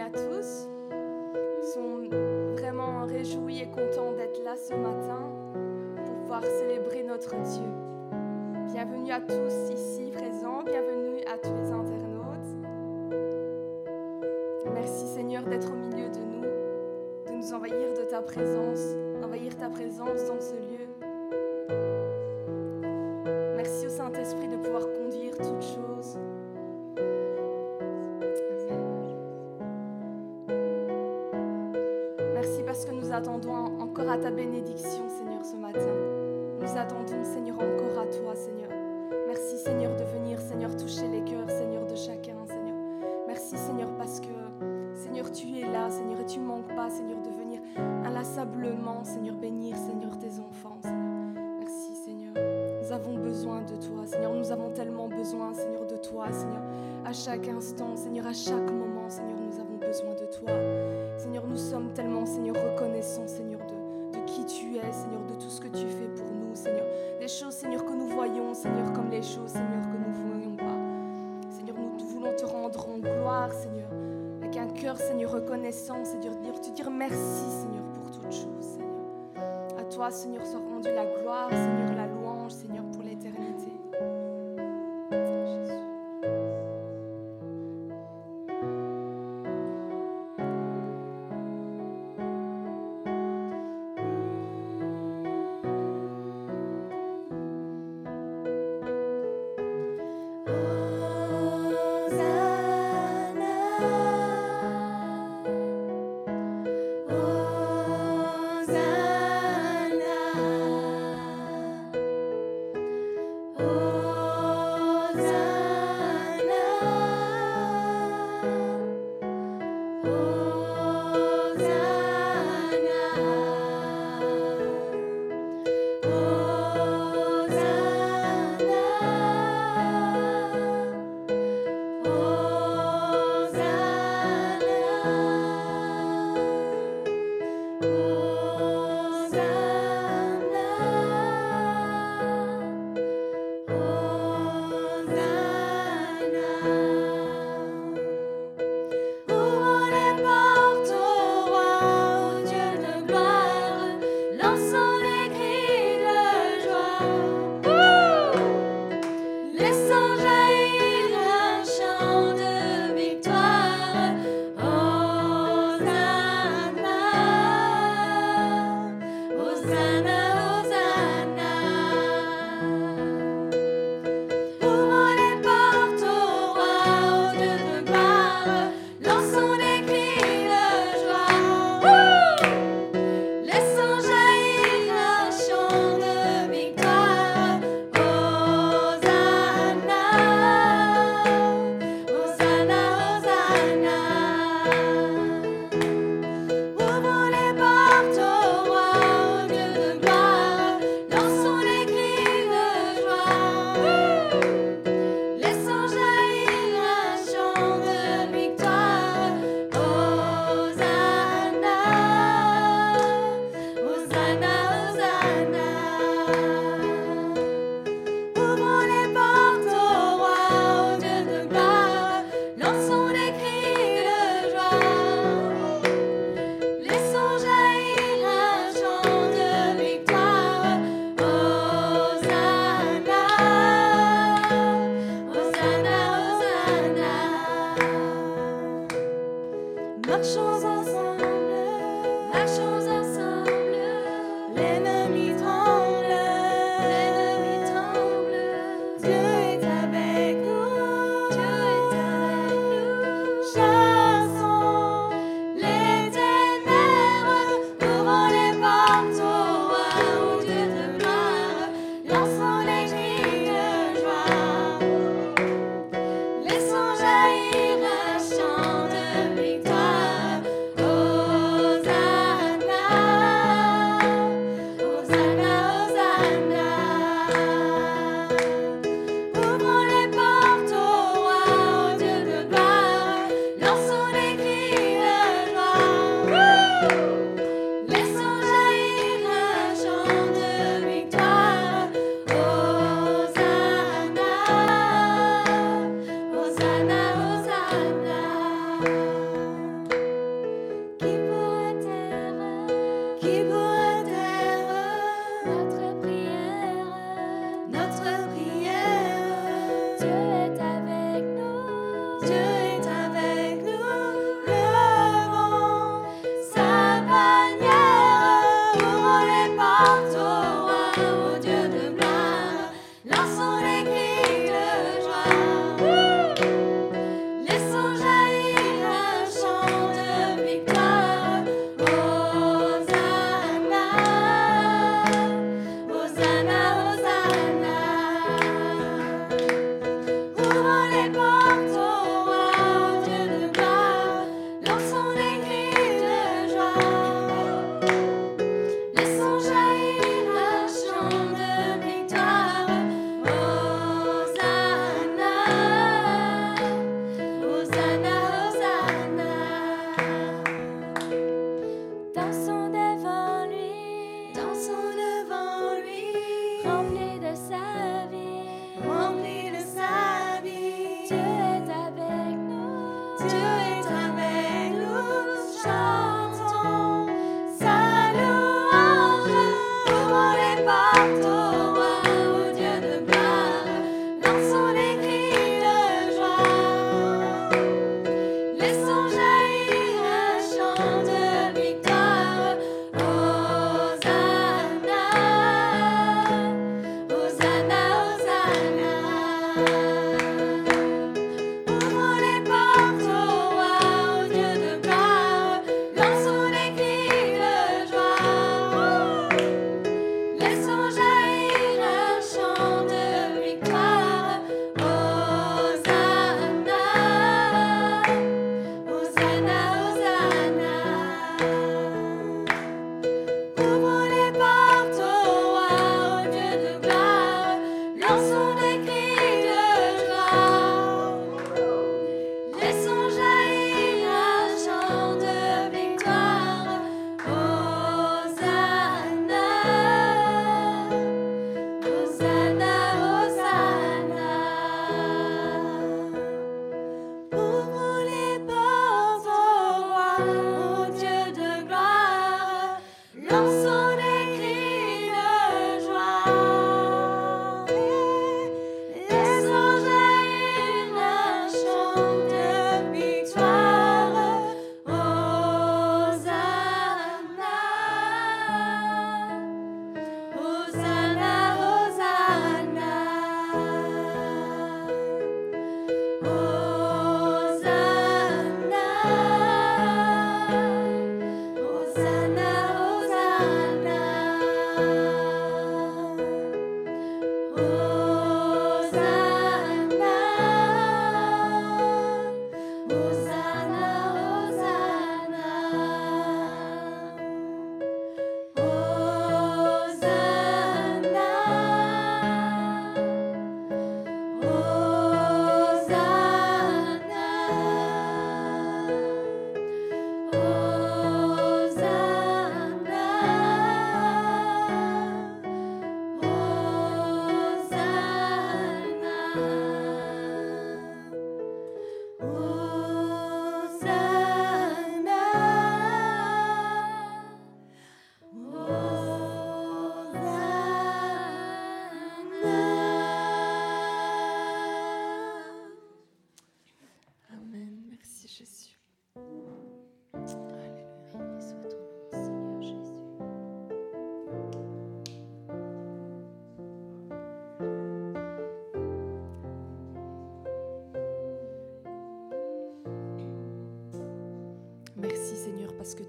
à tous. Nous sommes vraiment réjouis et contents d'être là ce matin pour pouvoir célébrer notre Dieu. Bienvenue à tous ici présents, bienvenue à tous les internautes. Merci Seigneur d'être au milieu de nous, de nous envahir de ta présence, d'envahir ta présence dans ce lieu. Attendons encore à ta bénédiction, Seigneur, ce matin. Nous attendons, Seigneur, encore à toi, Seigneur. Merci, Seigneur, de venir, Seigneur, toucher les cœurs, Seigneur, de chacun, Seigneur. Merci, Seigneur, parce que, Seigneur, tu es là, Seigneur, et tu ne manques pas, Seigneur, de venir inlassablement, Seigneur, bénir, Seigneur, tes enfants. Merci, Seigneur. Nous avons besoin de toi, Seigneur. Nous avons tellement besoin, Seigneur, de toi, Seigneur. À chaque instant, Seigneur, à chaque moment, Seigneur. Soit rendue la gloire, Seigneur, la louange, Seigneur,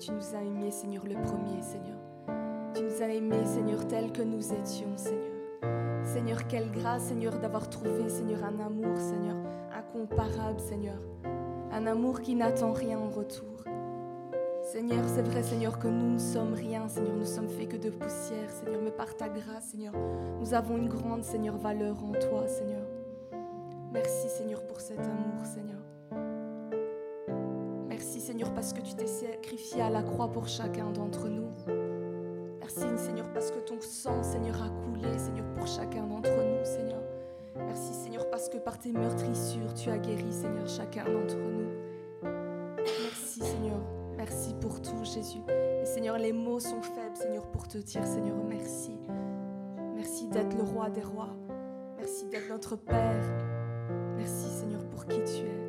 tu nous as aimés, Seigneur, le premier, Seigneur. Tu nous as aimés, Seigneur, tel que nous étions, Seigneur. Seigneur, quelle grâce, Seigneur, d'avoir trouvé, Seigneur, un amour, Seigneur, incomparable, Seigneur. Un amour qui n'attend rien en retour. Seigneur, c'est vrai, Seigneur, que nous ne sommes rien, Seigneur, nous sommes faits que de poussière, Seigneur, mais par ta grâce, Seigneur, nous avons une grande, Seigneur, valeur en toi, Seigneur. Croix pour chacun d'entre nous. Merci, Seigneur, parce que ton sang, Seigneur, a coulé, Seigneur, pour chacun d'entre nous, Seigneur. Merci, Seigneur, parce que par tes meurtrissures, tu as guéri, Seigneur, chacun d'entre nous. Merci, Seigneur. Merci pour tout, Jésus. Et Seigneur, les mots sont faibles, Seigneur, pour te dire, Seigneur, merci. Merci d'être le roi des rois. Merci d'être notre Père. Merci, Seigneur, pour qui tu es.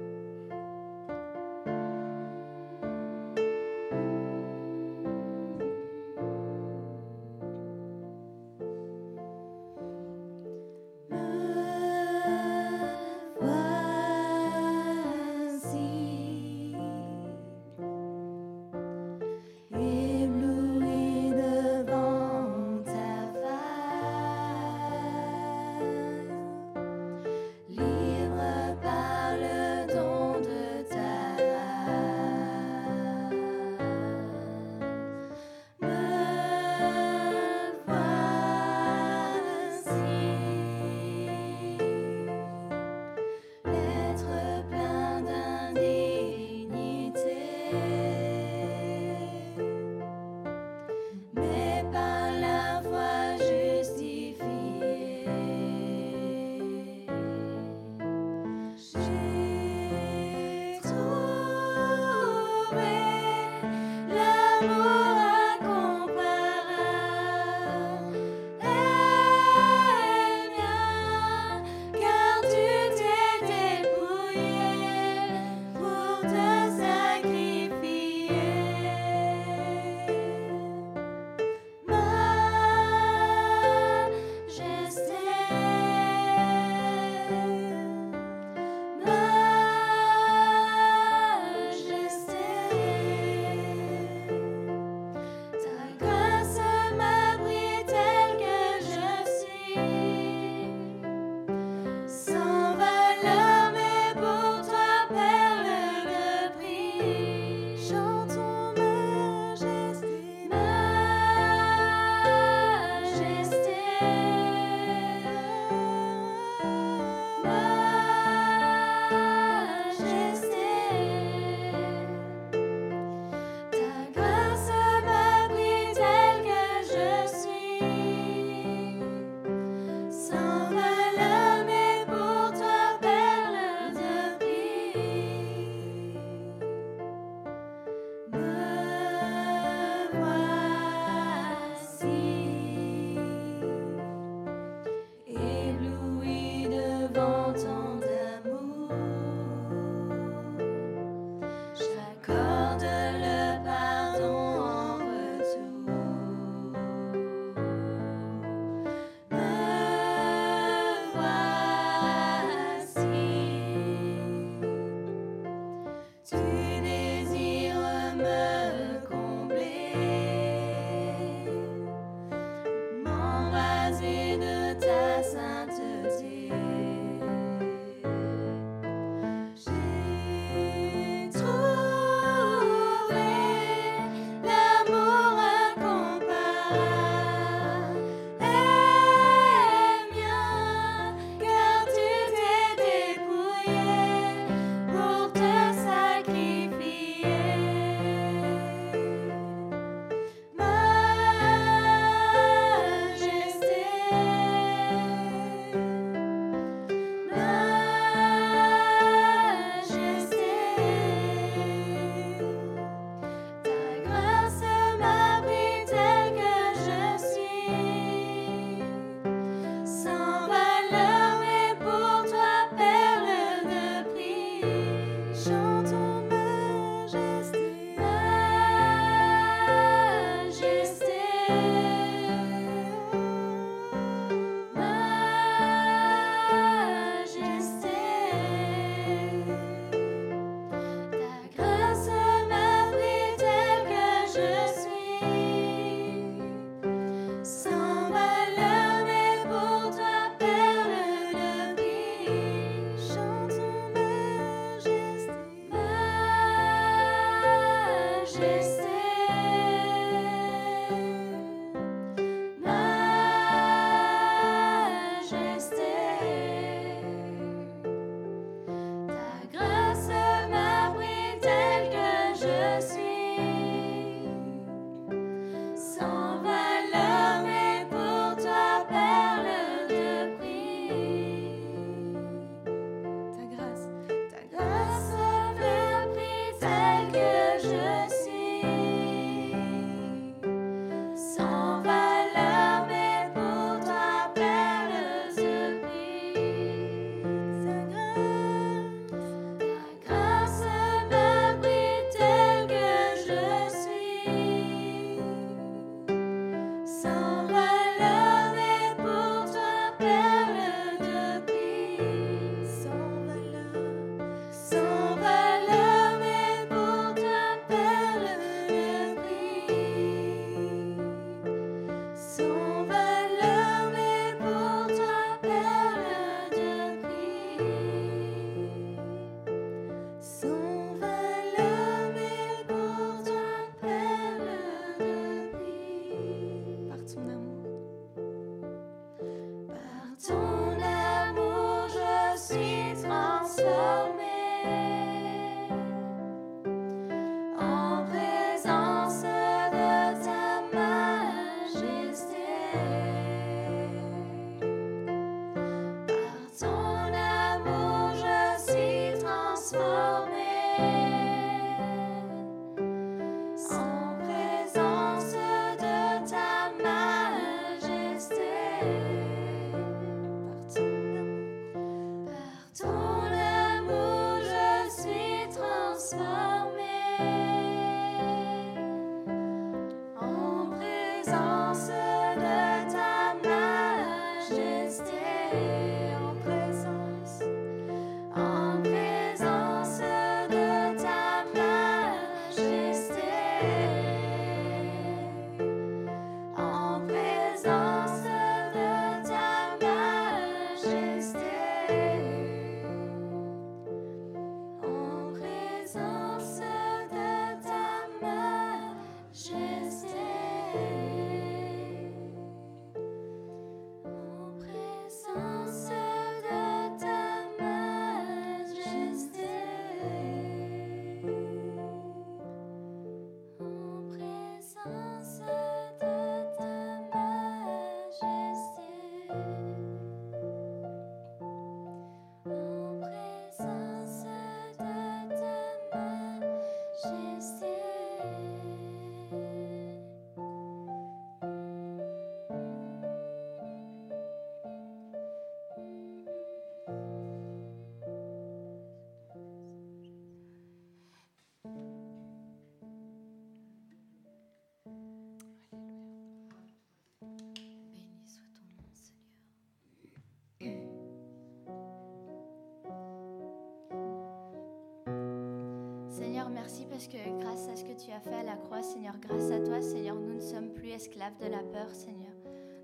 Merci parce que grâce à ce que tu as fait à la croix, Seigneur, grâce à toi, Seigneur, nous ne sommes plus esclaves de la peur, Seigneur.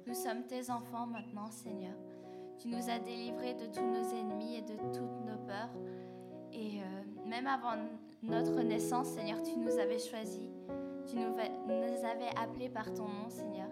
Nous sommes tes enfants maintenant, Seigneur. Tu nous as délivrés de tous nos ennemis et de toutes nos peurs. Et euh, même avant notre naissance, Seigneur, tu nous avais choisis. Tu nous avais appelés par ton nom, Seigneur.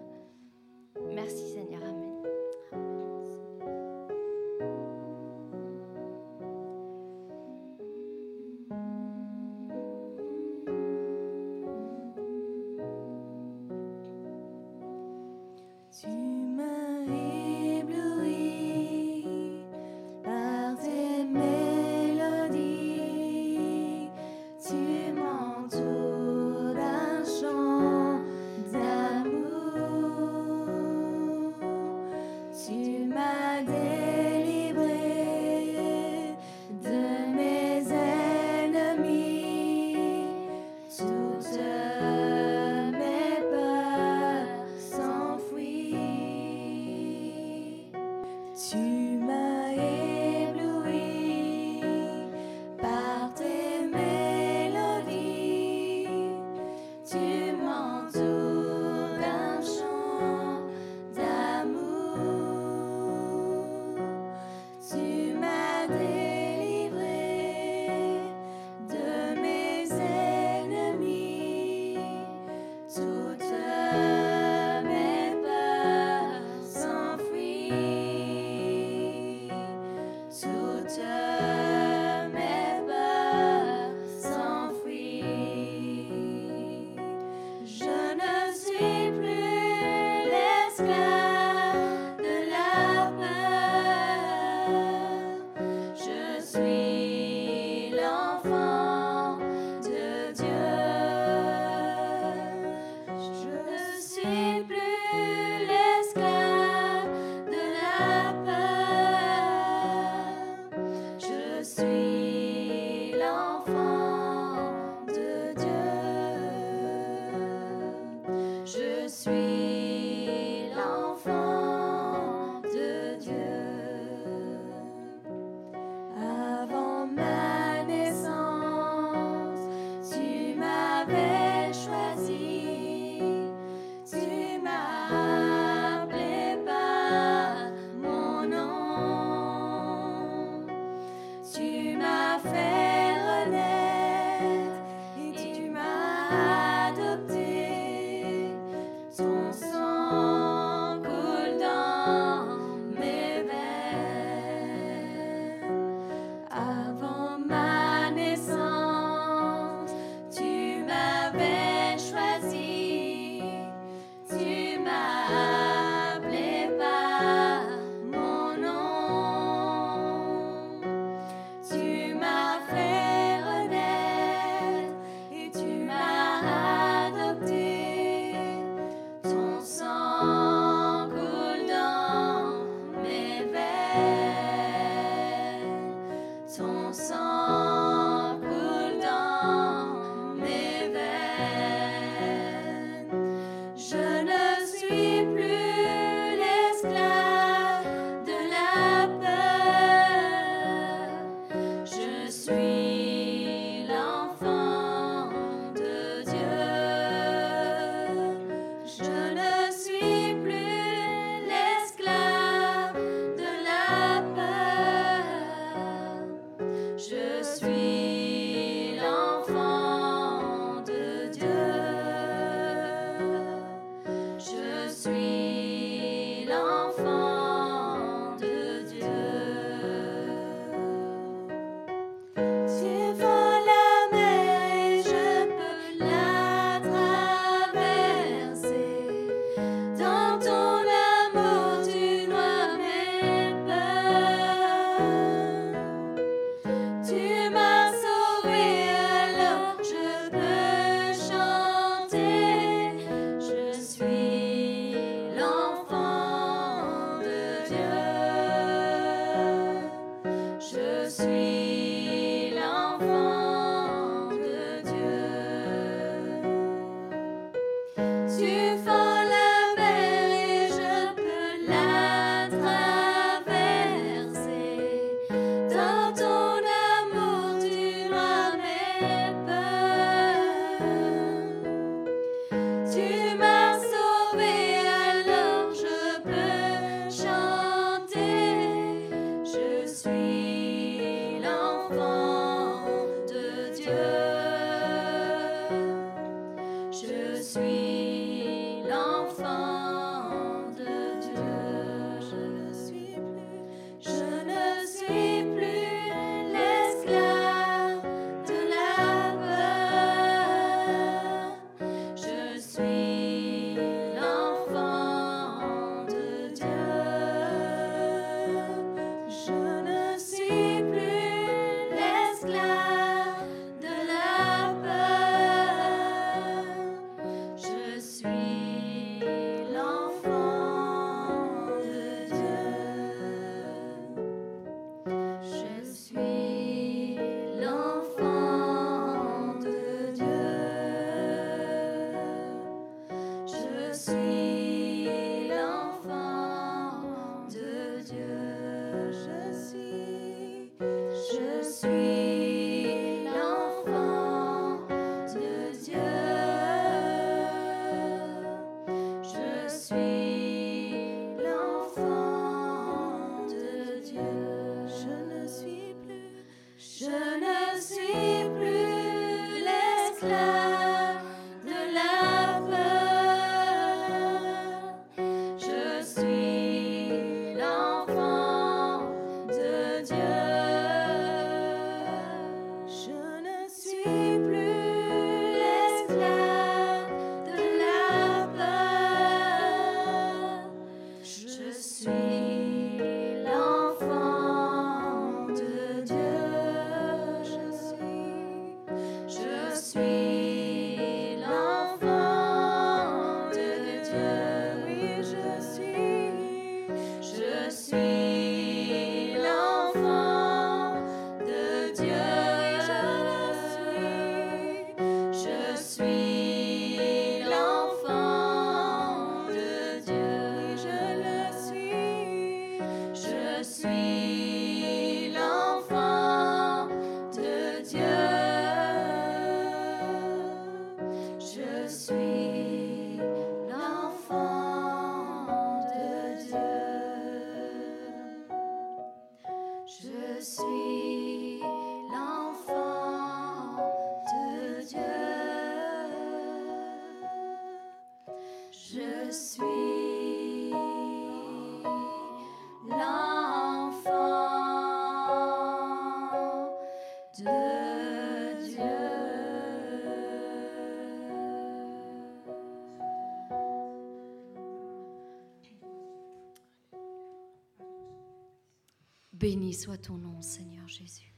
Béni soit ton nom, Seigneur Jésus.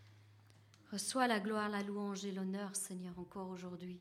Reçois la gloire, la louange et l'honneur, Seigneur, encore aujourd'hui.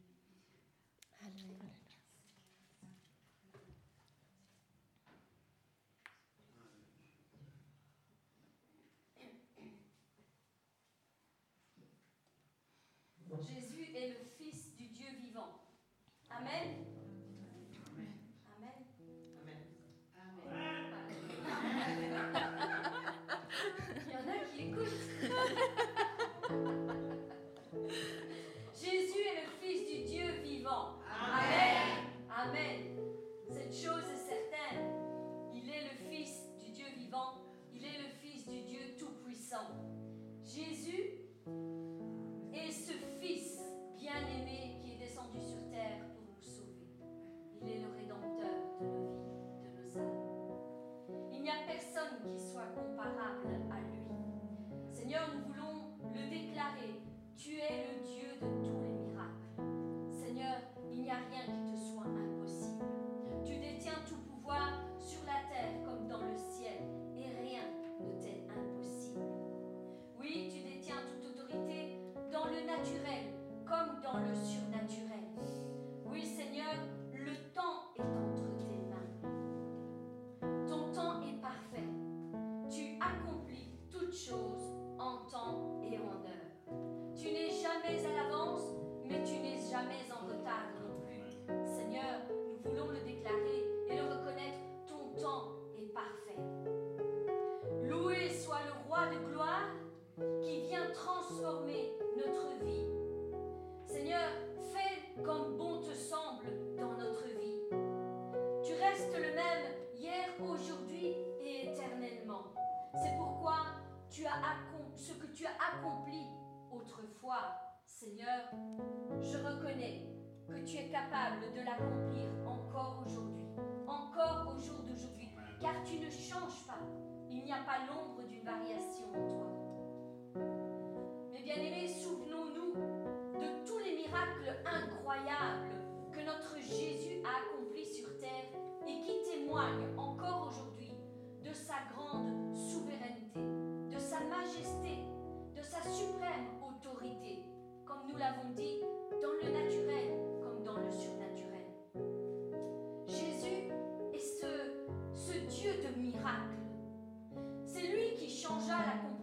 Jésus est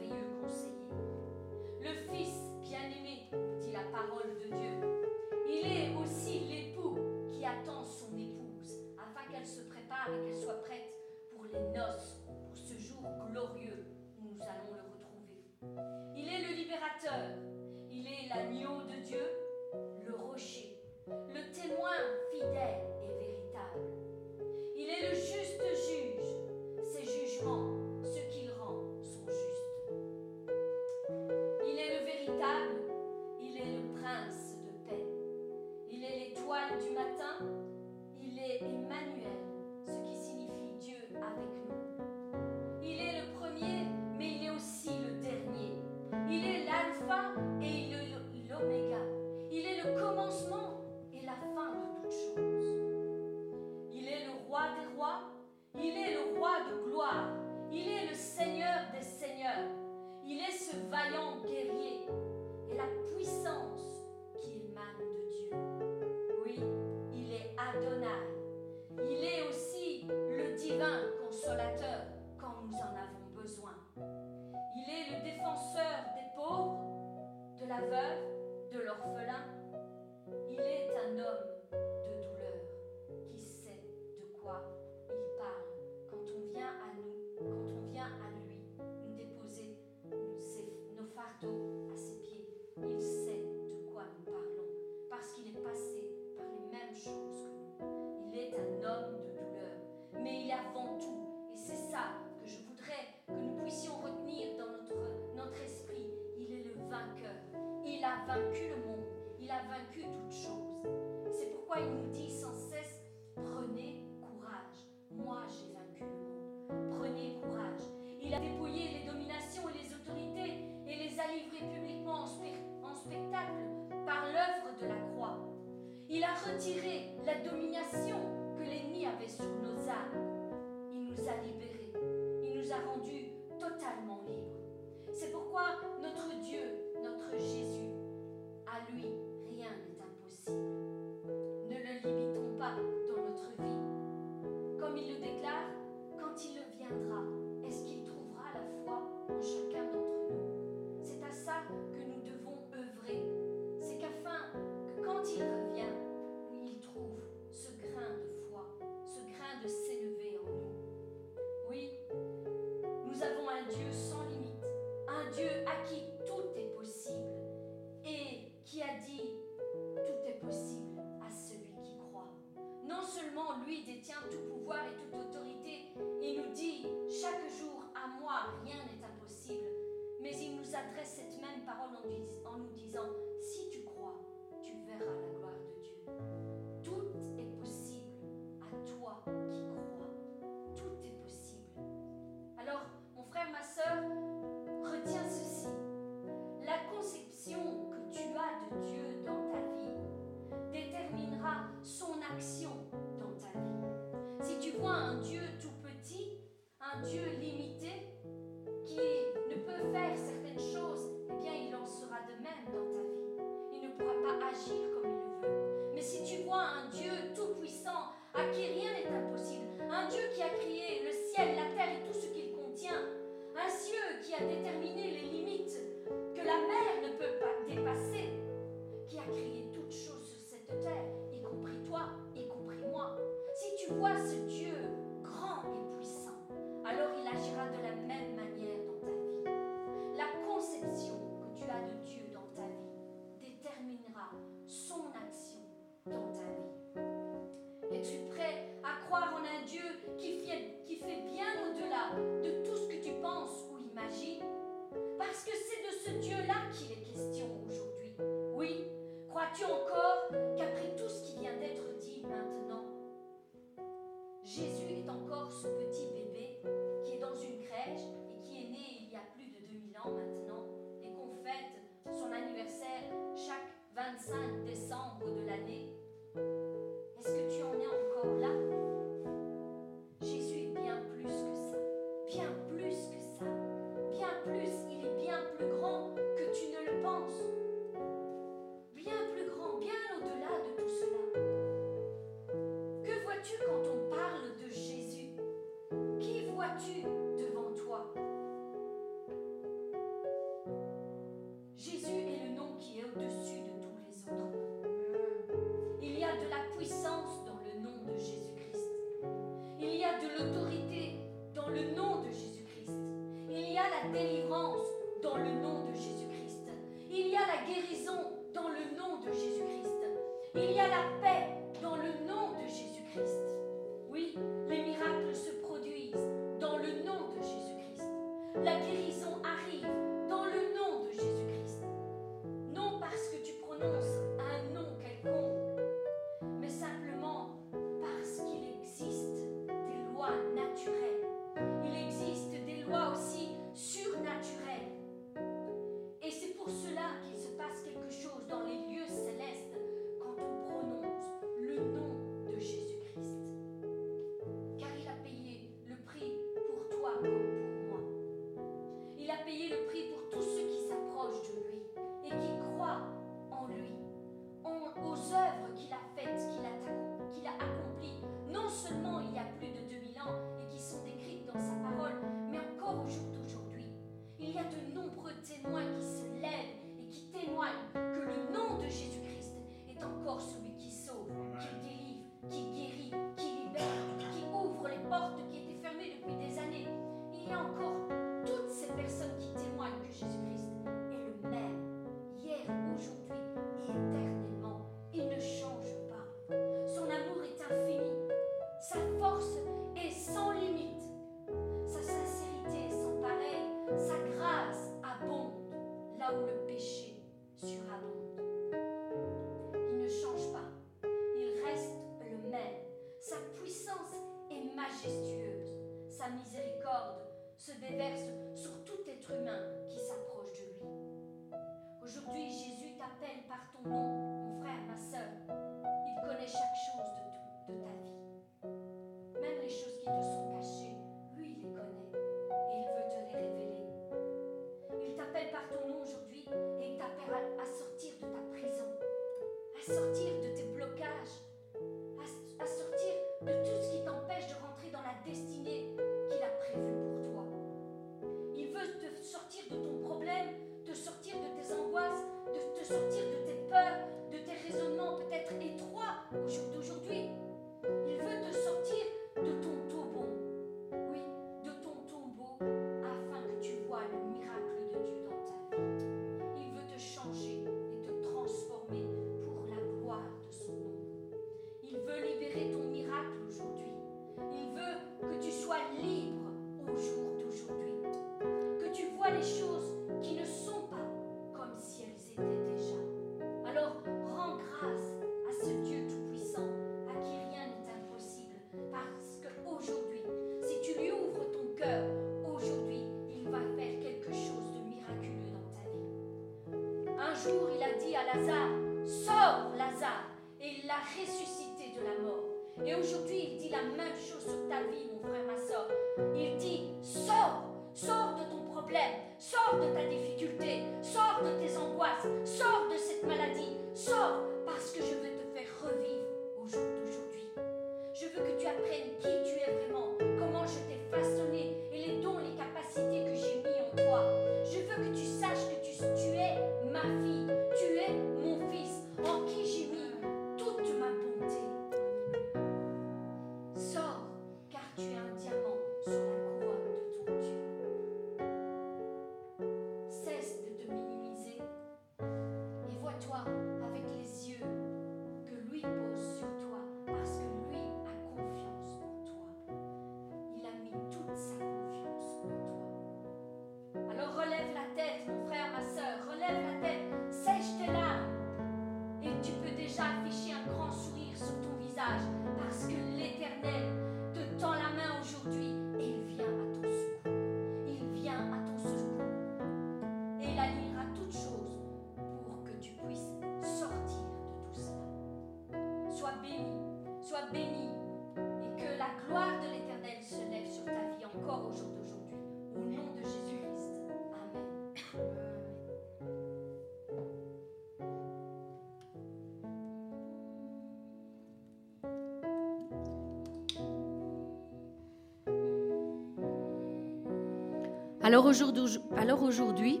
Alors aujourd'hui,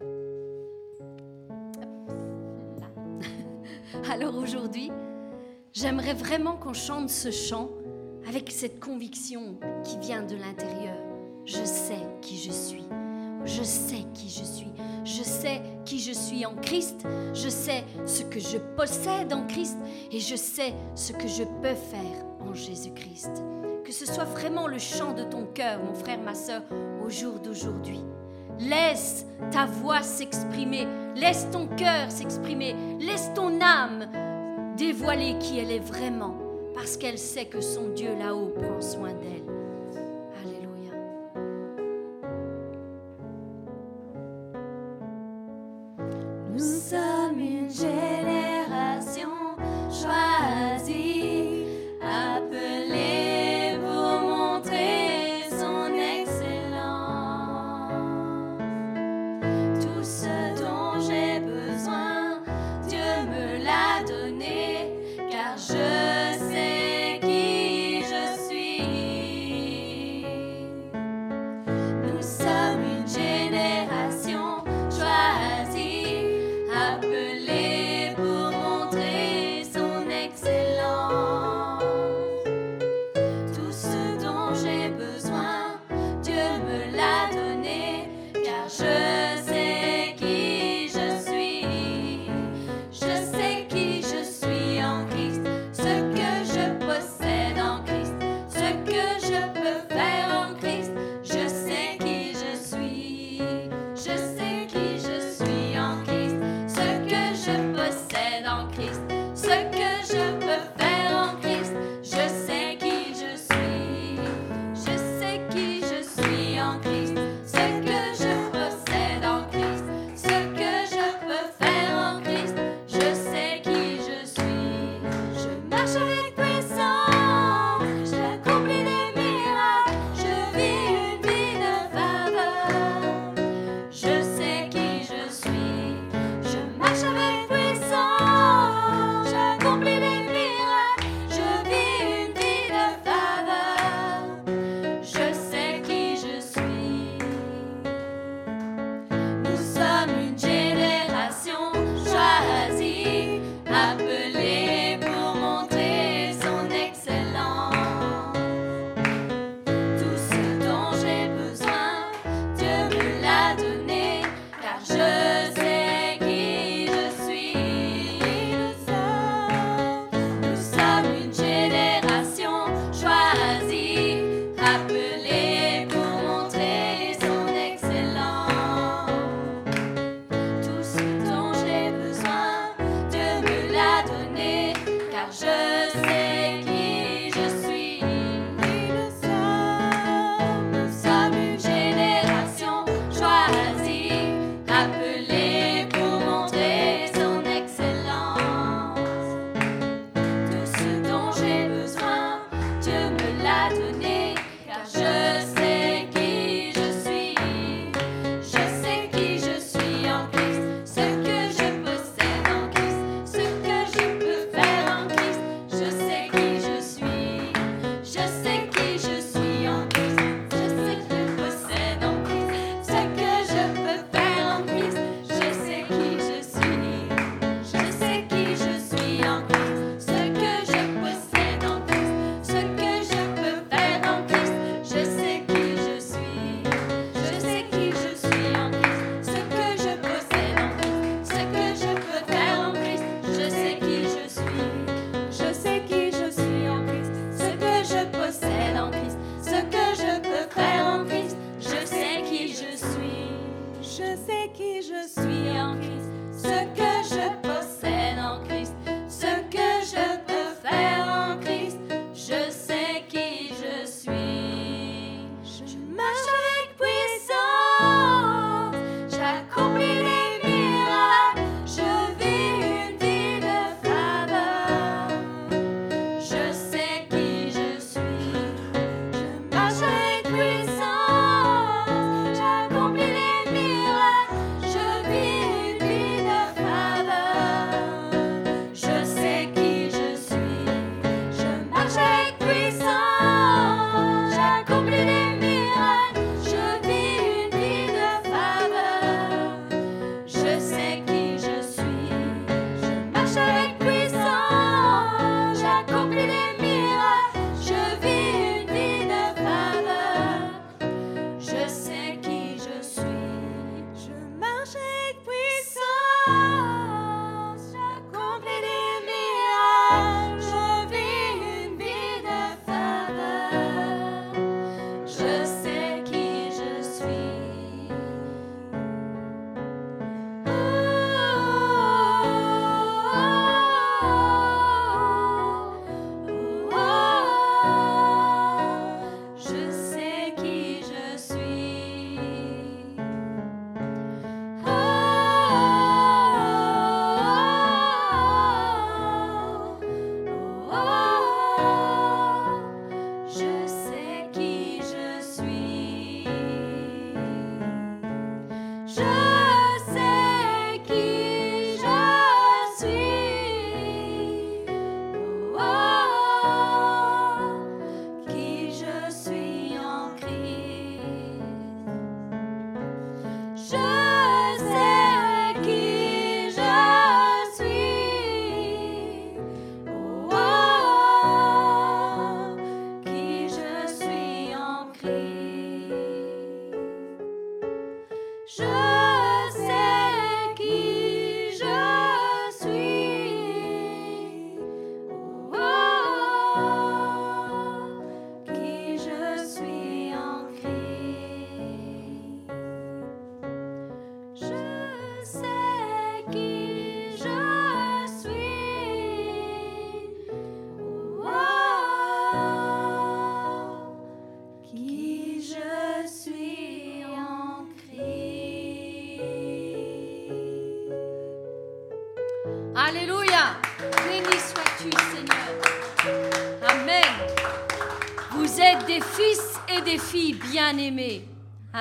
alors aujourd'hui j'aimerais vraiment qu'on chante ce chant avec cette conviction qui vient de l'intérieur. Je sais qui je suis. Je sais qui je suis. Je sais qui je suis en Christ. Je sais ce que je possède en Christ. Et je sais ce que je peux faire en Jésus-Christ que ce soit vraiment le chant de ton cœur, mon frère, ma soeur, au jour d'aujourd'hui. Laisse ta voix s'exprimer, laisse ton cœur s'exprimer, laisse ton âme dévoiler qui elle est vraiment, parce qu'elle sait que son Dieu là-haut prend soin d'elle.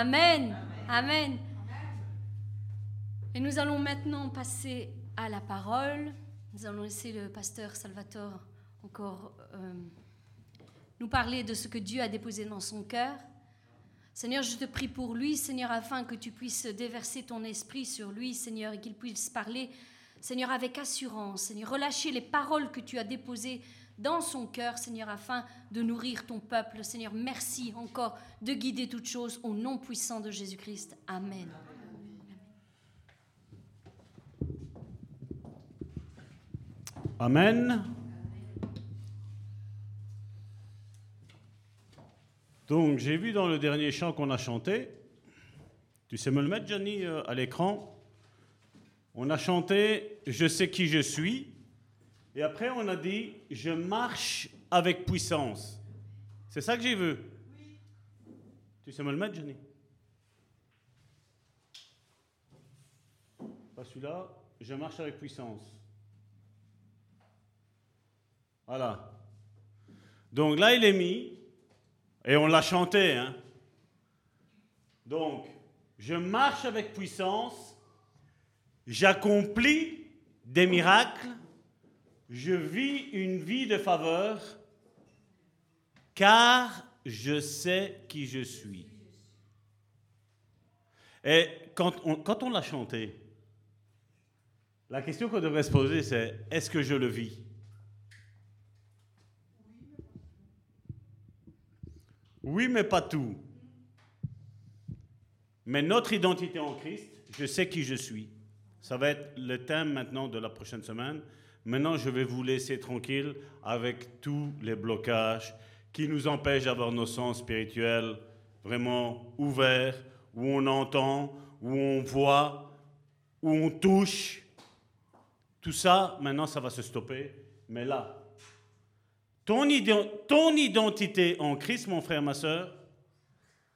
Amen. Amen. Et nous allons maintenant passer à la parole. Nous allons laisser le pasteur Salvatore encore euh, nous parler de ce que Dieu a déposé dans son cœur. Seigneur, je te prie pour lui, Seigneur, afin que tu puisses déverser ton esprit sur lui, Seigneur, et qu'il puisse parler, Seigneur, avec assurance, Seigneur, relâcher les paroles que tu as déposées dans son cœur, Seigneur, afin de nourrir ton peuple. Seigneur, merci encore de guider toutes choses au nom puissant de Jésus-Christ. Amen. Amen. Donc, j'ai vu dans le dernier chant qu'on a chanté, tu sais me le mettre, Johnny, euh, à l'écran? On a chanté Je sais qui je suis, et après on a dit Je marche avec puissance. C'est ça que j'ai vu. Tu sais me le mettre, Johnny? Pas celui-là, je marche avec puissance. Voilà. Donc là, il est mis. Et on l'a chanté. Hein? Donc, je marche avec puissance, j'accomplis des miracles, je vis une vie de faveur, car je sais qui je suis. Et quand on, quand on l'a chanté, la question qu'on devrait se poser, c'est est-ce que je le vis? Oui, mais pas tout. Mais notre identité en Christ, je sais qui je suis. Ça va être le thème maintenant de la prochaine semaine. Maintenant, je vais vous laisser tranquille avec tous les blocages qui nous empêchent d'avoir nos sens spirituels vraiment ouverts, où on entend, où on voit, où on touche. Tout ça, maintenant, ça va se stopper. Mais là, ton, identité en Christ, mon frère, ma soeur,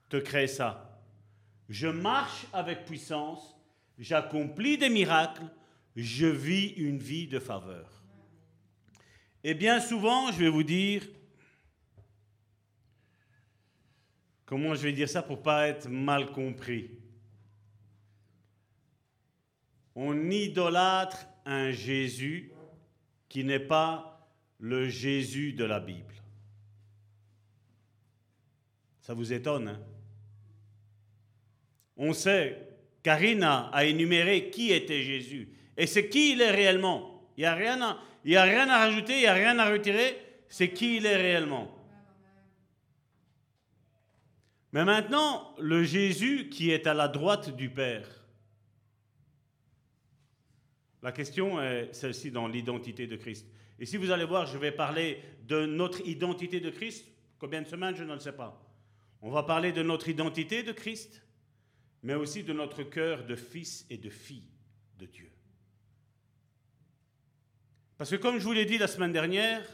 te crée ça. Je marche avec puissance, j'accomplis des miracles, je vis une vie de faveur. Et bien souvent, je vais vous dire, comment je vais dire ça pour pas être mal compris. On idolâtre un Jésus qui n'est pas le Jésus de la Bible. Ça vous étonne, hein? On sait, Karina a énuméré qui était Jésus. Et c'est qui il est réellement? Il n'y a, rien à, a rien à rajouter, il n'y a rien à retirer. C'est qui il est réellement? Mais maintenant, le Jésus qui est à la droite du Père. La question est celle-ci dans l'identité de Christ. Et si vous allez voir, je vais parler de notre identité de Christ. Combien de semaines, je ne le sais pas. On va parler de notre identité de Christ, mais aussi de notre cœur de fils et de fille de Dieu. Parce que comme je vous l'ai dit la semaine dernière,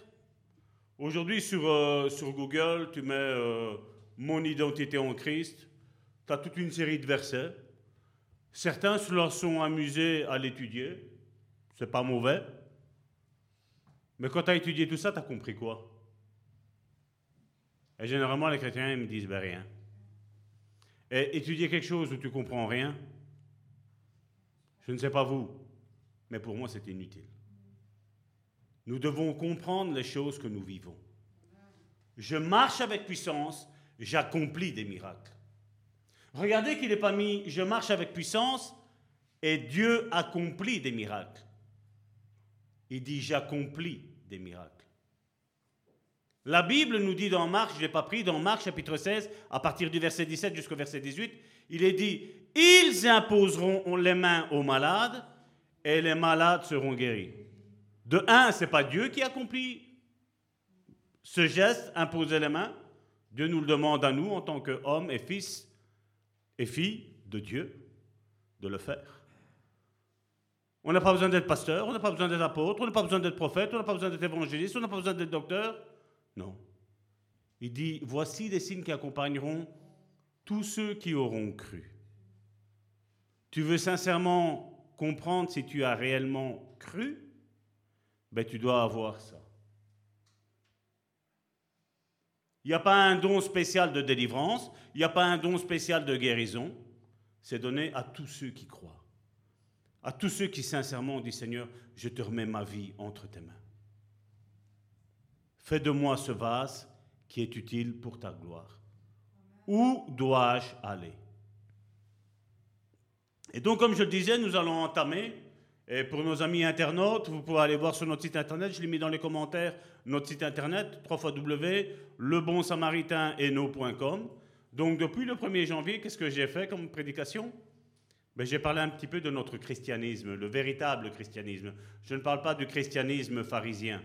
aujourd'hui sur, euh, sur Google, tu mets euh, mon identité en Christ, tu as toute une série de versets. Certains se sont amusés à l'étudier, c'est pas mauvais. Mais quand tu as étudié tout ça, tu as compris quoi? Et généralement, les chrétiens, ils me disent ben, rien. Et étudier quelque chose où tu comprends rien, je ne sais pas vous, mais pour moi, c'est inutile. Nous devons comprendre les choses que nous vivons. Je marche avec puissance, j'accomplis des miracles. Regardez qu'il n'est pas mis je marche avec puissance et Dieu accomplit des miracles. Il dit j'accomplis des miracles. La Bible nous dit dans Marc, je ne l'ai pas pris, dans Marc chapitre 16, à partir du verset 17 jusqu'au verset 18, il est dit, ils imposeront les mains aux malades et les malades seront guéris. De un, ce n'est pas Dieu qui accomplit ce geste, imposer les mains. Dieu nous le demande à nous en tant qu'hommes et fils et filles de Dieu de le faire. On n'a pas besoin d'être pasteur, on n'a pas besoin d'être apôtre, on n'a pas besoin d'être prophète, on n'a pas besoin d'être évangéliste, on n'a pas besoin d'être docteur. Non. Il dit, voici les signes qui accompagneront tous ceux qui auront cru. Tu veux sincèrement comprendre si tu as réellement cru? Ben, tu dois avoir ça. Il n'y a pas un don spécial de délivrance, il n'y a pas un don spécial de guérison. C'est donné à tous ceux qui croient. À tous ceux qui sincèrement disent Seigneur, je te remets ma vie entre tes mains. Fais de moi ce vase qui est utile pour ta gloire. Où dois-je aller? Et donc, comme je le disais, nous allons entamer. Et pour nos amis internautes, vous pouvez aller voir sur notre site internet, je l'ai mis dans les commentaires, notre site internet, www.lebonsamaritaineno.com. Donc, depuis le 1er janvier, qu'est-ce que j'ai fait comme prédication? Ben, J'ai parlé un petit peu de notre christianisme, le véritable christianisme. Je ne parle pas du christianisme pharisien.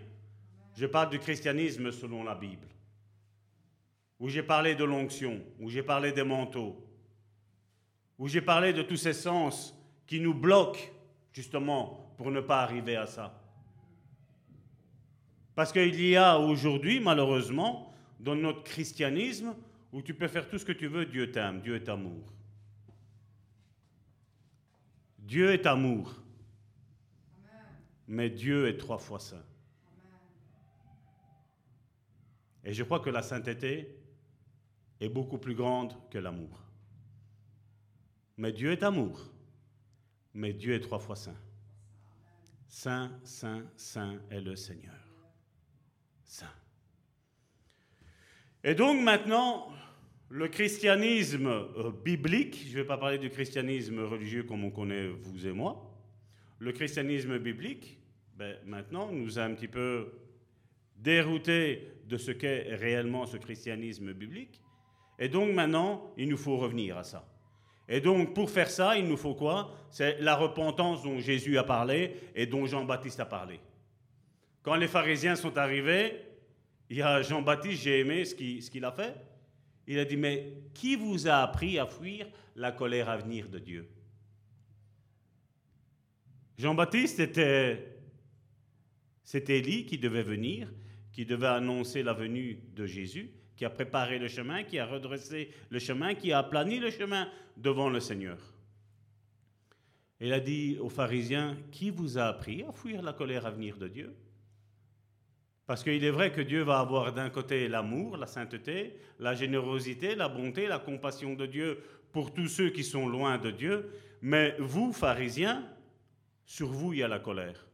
Je parle du christianisme selon la Bible. Où j'ai parlé de l'onction, où j'ai parlé des manteaux, où j'ai parlé de tous ces sens qui nous bloquent justement pour ne pas arriver à ça. Parce qu'il y a aujourd'hui, malheureusement, dans notre christianisme, où tu peux faire tout ce que tu veux, Dieu t'aime, Dieu est amour. Dieu est amour. Mais Dieu est trois fois saint. Et je crois que la sainteté est beaucoup plus grande que l'amour. Mais Dieu est amour. Mais Dieu est trois fois saint. Saint, saint, saint est le Seigneur. Saint. Et donc maintenant, le christianisme euh, biblique, je ne vais pas parler du christianisme religieux comme on connaît vous et moi, le christianisme biblique, ben, maintenant, nous a un petit peu dérouté de ce qu'est réellement ce christianisme biblique. Et donc maintenant, il nous faut revenir à ça. Et donc pour faire ça, il nous faut quoi? C'est la repentance dont Jésus a parlé et dont Jean-Baptiste a parlé. Quand les pharisiens sont arrivés, il y a Jean-Baptiste, j'ai aimé ce qu'il a fait. Il a dit, mais qui vous a appris à fuir la colère à venir de Dieu? Jean-Baptiste était, c'était Élie qui devait venir qui devait annoncer la venue de Jésus, qui a préparé le chemin, qui a redressé le chemin, qui a aplani le chemin devant le Seigneur. Il a dit aux pharisiens, qui vous a appris à fuir la colère à venir de Dieu? Parce qu'il est vrai que Dieu va avoir d'un côté l'amour, la sainteté, la générosité, la bonté, la compassion de Dieu pour tous ceux qui sont loin de Dieu, mais vous, pharisiens, sur vous il y a la colère.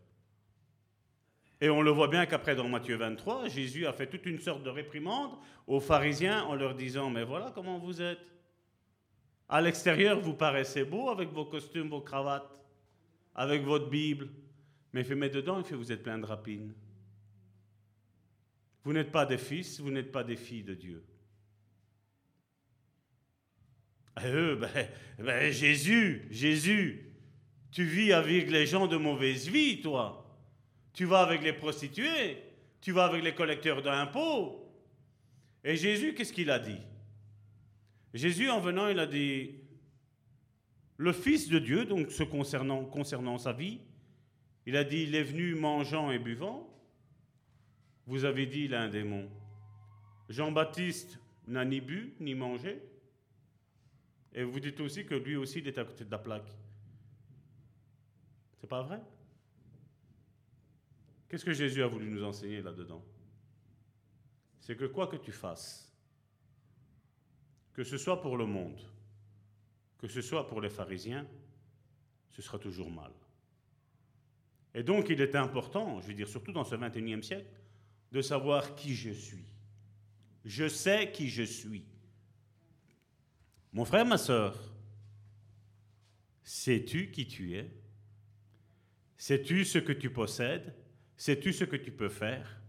Et on le voit bien qu'après, dans Matthieu 23, Jésus a fait toute une sorte de réprimande aux pharisiens en leur disant, mais voilà comment vous êtes. À l'extérieur, vous paraissez beau avec vos costumes, vos cravates, avec votre Bible. Mais il fait, dedans, il fait, vous êtes plein de rapines. Vous n'êtes pas des fils, vous n'êtes pas des filles de Dieu. Et eux, ben, ben, Jésus, Jésus, tu vis avec les gens de mauvaise vie, toi. Tu vas avec les prostituées, tu vas avec les collecteurs d'impôts. Et Jésus, qu'est-ce qu'il a dit? Jésus, en venant, il a dit, le Fils de Dieu, donc ce concernant, sa vie, il a dit, il est venu mangeant et buvant. Vous avez dit, il a un démon. Jean-Baptiste n'a ni bu, ni mangé. Et vous dites aussi que lui aussi, il est à côté de la plaque. C'est pas vrai? Qu'est-ce que Jésus a voulu nous enseigner là-dedans? C'est que quoi que tu fasses, que ce soit pour le monde, que ce soit pour les pharisiens, ce sera toujours mal. Et donc il est important, je veux dire surtout dans ce 21e siècle, de savoir qui je suis. Je sais qui je suis. Mon frère, ma soeur, sais-tu qui tu es? Sais-tu ce que tu possèdes? Sais-tu ce que tu peux faire?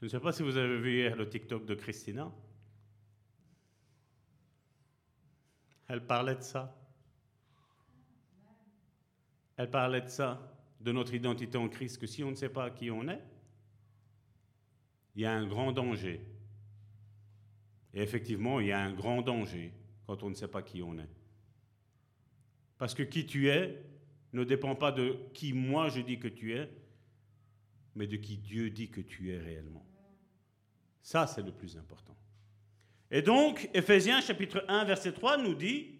Je ne sais pas si vous avez vu hier le TikTok de Christina. Elle parlait de ça. Elle parlait de ça, de notre identité en Christ, que si on ne sait pas qui on est, il y a un grand danger. Et effectivement, il y a un grand danger quand on ne sait pas qui on est. Parce que qui tu es, ne dépend pas de qui moi je dis que tu es, mais de qui Dieu dit que tu es réellement. Ça, c'est le plus important. Et donc, Ephésiens chapitre 1, verset 3 nous dit,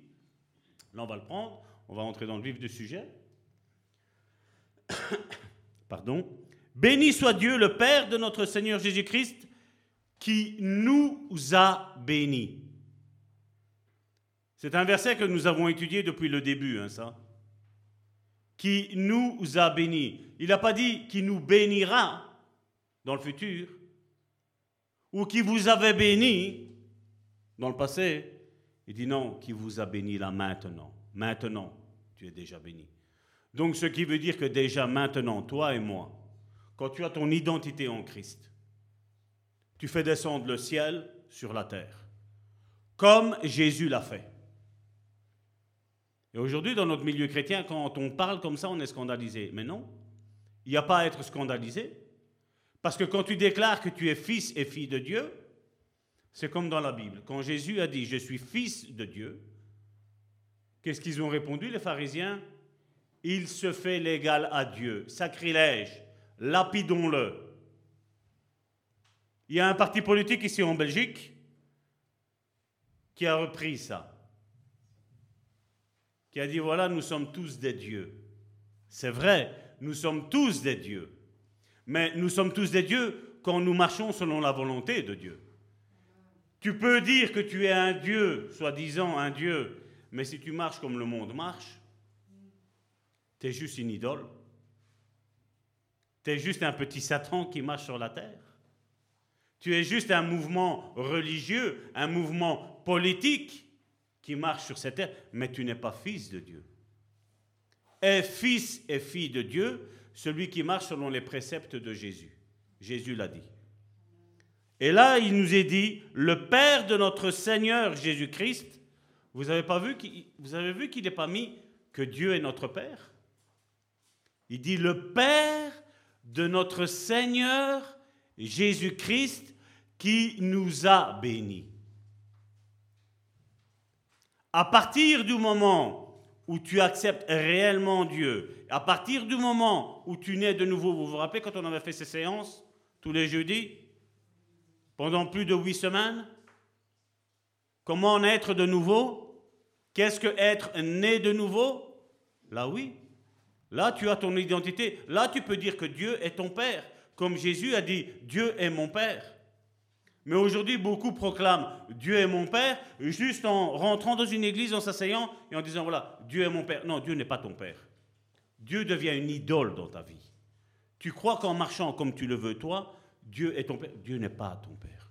là on va le prendre, on va entrer dans le vif du sujet. Pardon. Béni soit Dieu, le Père de notre Seigneur Jésus-Christ, qui nous a bénis. C'est un verset que nous avons étudié depuis le début, hein, ça. Qui nous a bénis. Il n'a pas dit qui nous bénira dans le futur, ou qui vous avait béni dans le passé. Il dit non, qui vous a béni là maintenant. Maintenant, tu es déjà béni. Donc ce qui veut dire que déjà maintenant, toi et moi, quand tu as ton identité en Christ, tu fais descendre le ciel sur la terre, comme Jésus l'a fait. Et aujourd'hui, dans notre milieu chrétien, quand on parle comme ça, on est scandalisé. Mais non, il n'y a pas à être scandalisé. Parce que quand tu déclares que tu es fils et fille de Dieu, c'est comme dans la Bible. Quand Jésus a dit Je suis fils de Dieu, qu'est-ce qu'ils ont répondu, les pharisiens? Il se fait l'égal à Dieu. Sacrilège, lapidons-le. Il y a un parti politique ici en Belgique qui a repris ça qui a dit, voilà, nous sommes tous des dieux. C'est vrai, nous sommes tous des dieux. Mais nous sommes tous des dieux quand nous marchons selon la volonté de Dieu. Tu peux dire que tu es un dieu, soi-disant un dieu, mais si tu marches comme le monde marche, tu es juste une idole. Tu es juste un petit Satan qui marche sur la terre. Tu es juste un mouvement religieux, un mouvement politique qui marche sur cette terre, mais tu n'es pas fils de Dieu. Est fils et fille de Dieu celui qui marche selon les préceptes de Jésus. Jésus l'a dit. Et là, il nous est dit, le Père de notre Seigneur Jésus-Christ, vous avez, pas vu avez vu qu'il n'est pas mis que Dieu est notre Père? Il dit le Père de notre Seigneur Jésus-Christ qui nous a bénis. À partir du moment où tu acceptes réellement Dieu, à partir du moment où tu nais de nouveau, vous vous rappelez quand on avait fait ces séances tous les jeudis, pendant plus de huit semaines, comment naître de nouveau? Qu'est-ce que être né de nouveau? Là oui, là tu as ton identité, là tu peux dire que Dieu est ton Père, comme Jésus a dit, Dieu est mon Père. Mais aujourd'hui, beaucoup proclament Dieu est mon Père, juste en rentrant dans une église, en s'asseyant et en disant voilà, Dieu est mon Père. Non, Dieu n'est pas ton Père. Dieu devient une idole dans ta vie. Tu crois qu'en marchant comme tu le veux toi, Dieu est ton Père? Dieu n'est pas ton Père.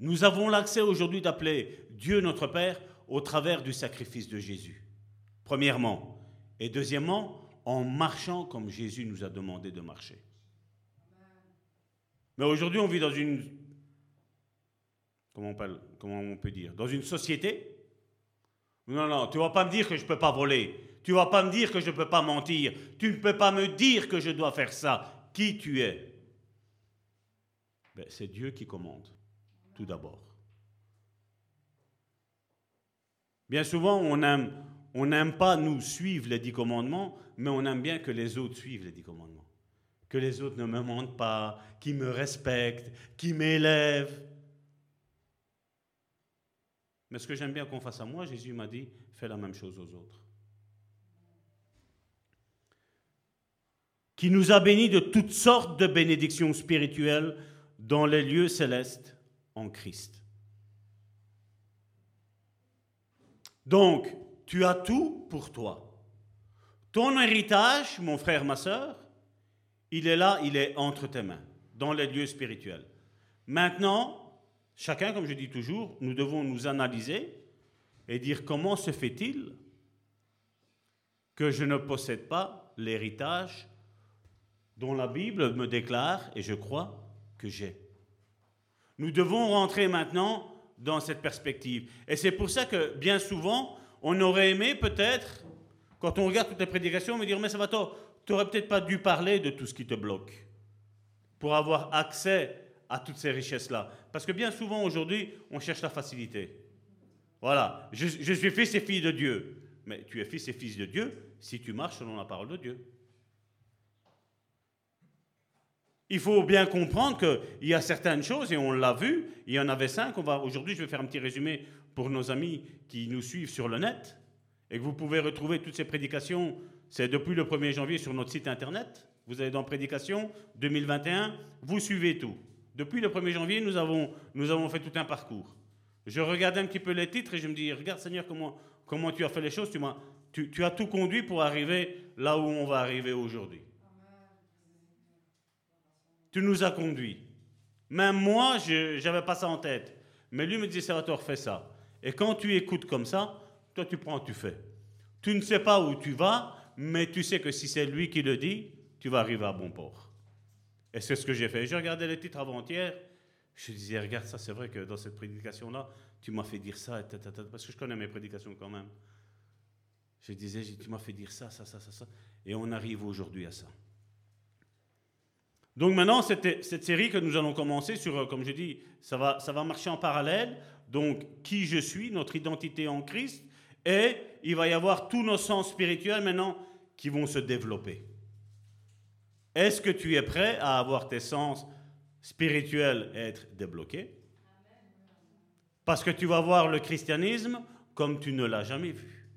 Nous avons l'accès aujourd'hui d'appeler Dieu notre Père au travers du sacrifice de Jésus. Premièrement. Et deuxièmement, en marchant comme Jésus nous a demandé de marcher. Mais aujourd'hui, on vit dans une. Comment on, peut, dire Dans une société. Non, non, tu ne vas pas me dire que je ne peux pas voler. Tu ne vas pas me dire que je ne peux pas mentir. Tu ne peux pas me dire que je dois faire ça. Qui tu es? Ben, C'est Dieu qui commande, tout d'abord. Bien souvent, on n'aime pas nous suivre les dix commandements, mais on aime bien que les autres suivent les dix commandements que les autres ne me mentent pas, qui me respectent, qui m'élèvent. Mais ce que j'aime bien qu'on fasse à moi, Jésus m'a dit, fais la même chose aux autres. Qui nous a bénis de toutes sortes de bénédictions spirituelles dans les lieux célestes en Christ. Donc, tu as tout pour toi. Ton héritage, mon frère, ma soeur, il est là, il est entre tes mains, dans les lieux spirituels. Maintenant, chacun, comme je dis toujours, nous devons nous analyser et dire comment se fait-il que je ne possède pas l'héritage dont la Bible me déclare, et je crois que j'ai. Nous devons rentrer maintenant dans cette perspective. Et c'est pour ça que bien souvent, on aurait aimé peut-être, quand on regarde toutes les prédications, me dire, mais ça va tort, tu n'aurais peut-être pas dû parler de tout ce qui te bloque pour avoir accès à toutes ces richesses-là. Parce que bien souvent aujourd'hui, on cherche la facilité. Voilà, je, suis fils et fille de Dieu. Mais tu es fils et fils de Dieu si tu marches selon la parole de Dieu. Il faut bien comprendre qu'il y a certaines choses, et on l'a vu, il y en avait cinq. Aujourd'hui, je vais faire un petit résumé pour nos amis qui nous suivent sur le net, et que vous pouvez retrouver toutes ces prédications c'est depuis le 1er janvier sur notre site internet. Vous allez dans Prédication 2021, vous suivez tout. Depuis le 1er janvier, nous avons, nous avons fait tout un parcours. Je regardais un petit peu les titres et je me dis, regarde Seigneur, comment, comment tu as fait les choses, tu, tu, tu as tout conduit pour arriver là où on va arriver aujourd'hui. Tu nous as conduits. Même moi, je n'avais pas ça en tête. Mais lui me dit, Salvatore, fais ça. Et quand tu écoutes comme ça, toi tu prends, tu fais. Tu ne sais pas où tu vas, mais tu sais que si c'est lui qui le dit, tu vas arriver à bon port. Et c'est ce que j'ai fait. J'ai regardé les titres avant-hier. Je disais, regarde, ça c'est vrai que dans cette prédication-là, tu m'as fait dire ça, parce que je connais mes prédications quand même. Je disais, tu m'as fait dire ça, ça, ça, ça, ça. Et on arrive aujourd'hui à ça. Donc maintenant, cette, cette, série que nous allons commencer sur, euh, comme je dis, ça va, ça va marcher en parallèle. Donc, qui je suis, notre identité en Christ, et il va y avoir tous nos sens spirituels maintenant qui vont se développer. Est-ce que tu es prêt à avoir tes sens spirituels être débloqués Parce que tu vas voir le christianisme comme tu ne l'as jamais vu.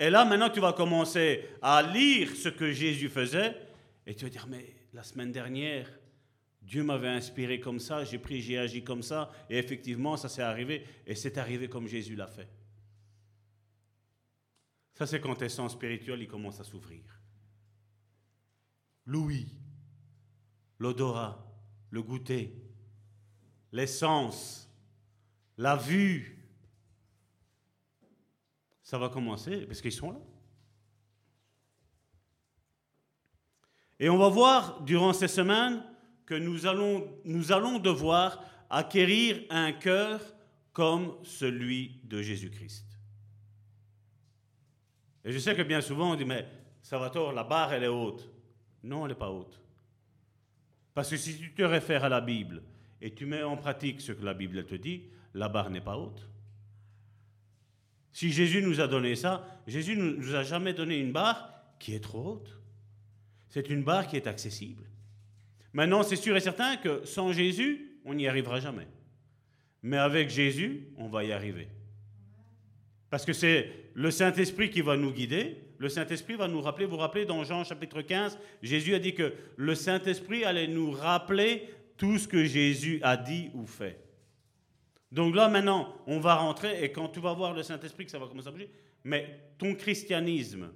Et là, maintenant, tu vas commencer à lire ce que Jésus faisait, et tu vas dire, mais la semaine dernière, Dieu m'avait inspiré comme ça, j'ai pris, j'ai agi comme ça, et effectivement, ça s'est arrivé, et c'est arrivé comme Jésus l'a fait. Ça, c'est quand tes sens spirituels commencent à s'ouvrir. L'ouïe, l'odorat, le goûter, l'essence, la vue. Ça va commencer parce qu'ils sont là. Et on va voir durant ces semaines que nous allons, nous allons devoir acquérir un cœur comme celui de Jésus-Christ. Et je sais que bien souvent on dit, mais Salvatore, la barre, elle est haute. Non, elle n'est pas haute. Parce que si tu te réfères à la Bible et tu mets en pratique ce que la Bible te dit, la barre n'est pas haute. Si Jésus nous a donné ça, Jésus ne nous a jamais donné une barre qui est trop haute. C'est une barre qui est accessible. Maintenant, c'est sûr et certain que sans Jésus, on n'y arrivera jamais. Mais avec Jésus, on va y arriver. Parce que c'est le Saint-Esprit qui va nous guider. Le Saint-Esprit va nous rappeler, vous rappelez, dans Jean chapitre 15, Jésus a dit que le Saint-Esprit allait nous rappeler tout ce que Jésus a dit ou fait. Donc là, maintenant, on va rentrer, et quand tu vas voir le Saint-Esprit, que ça va commencer à bouger, mais ton christianisme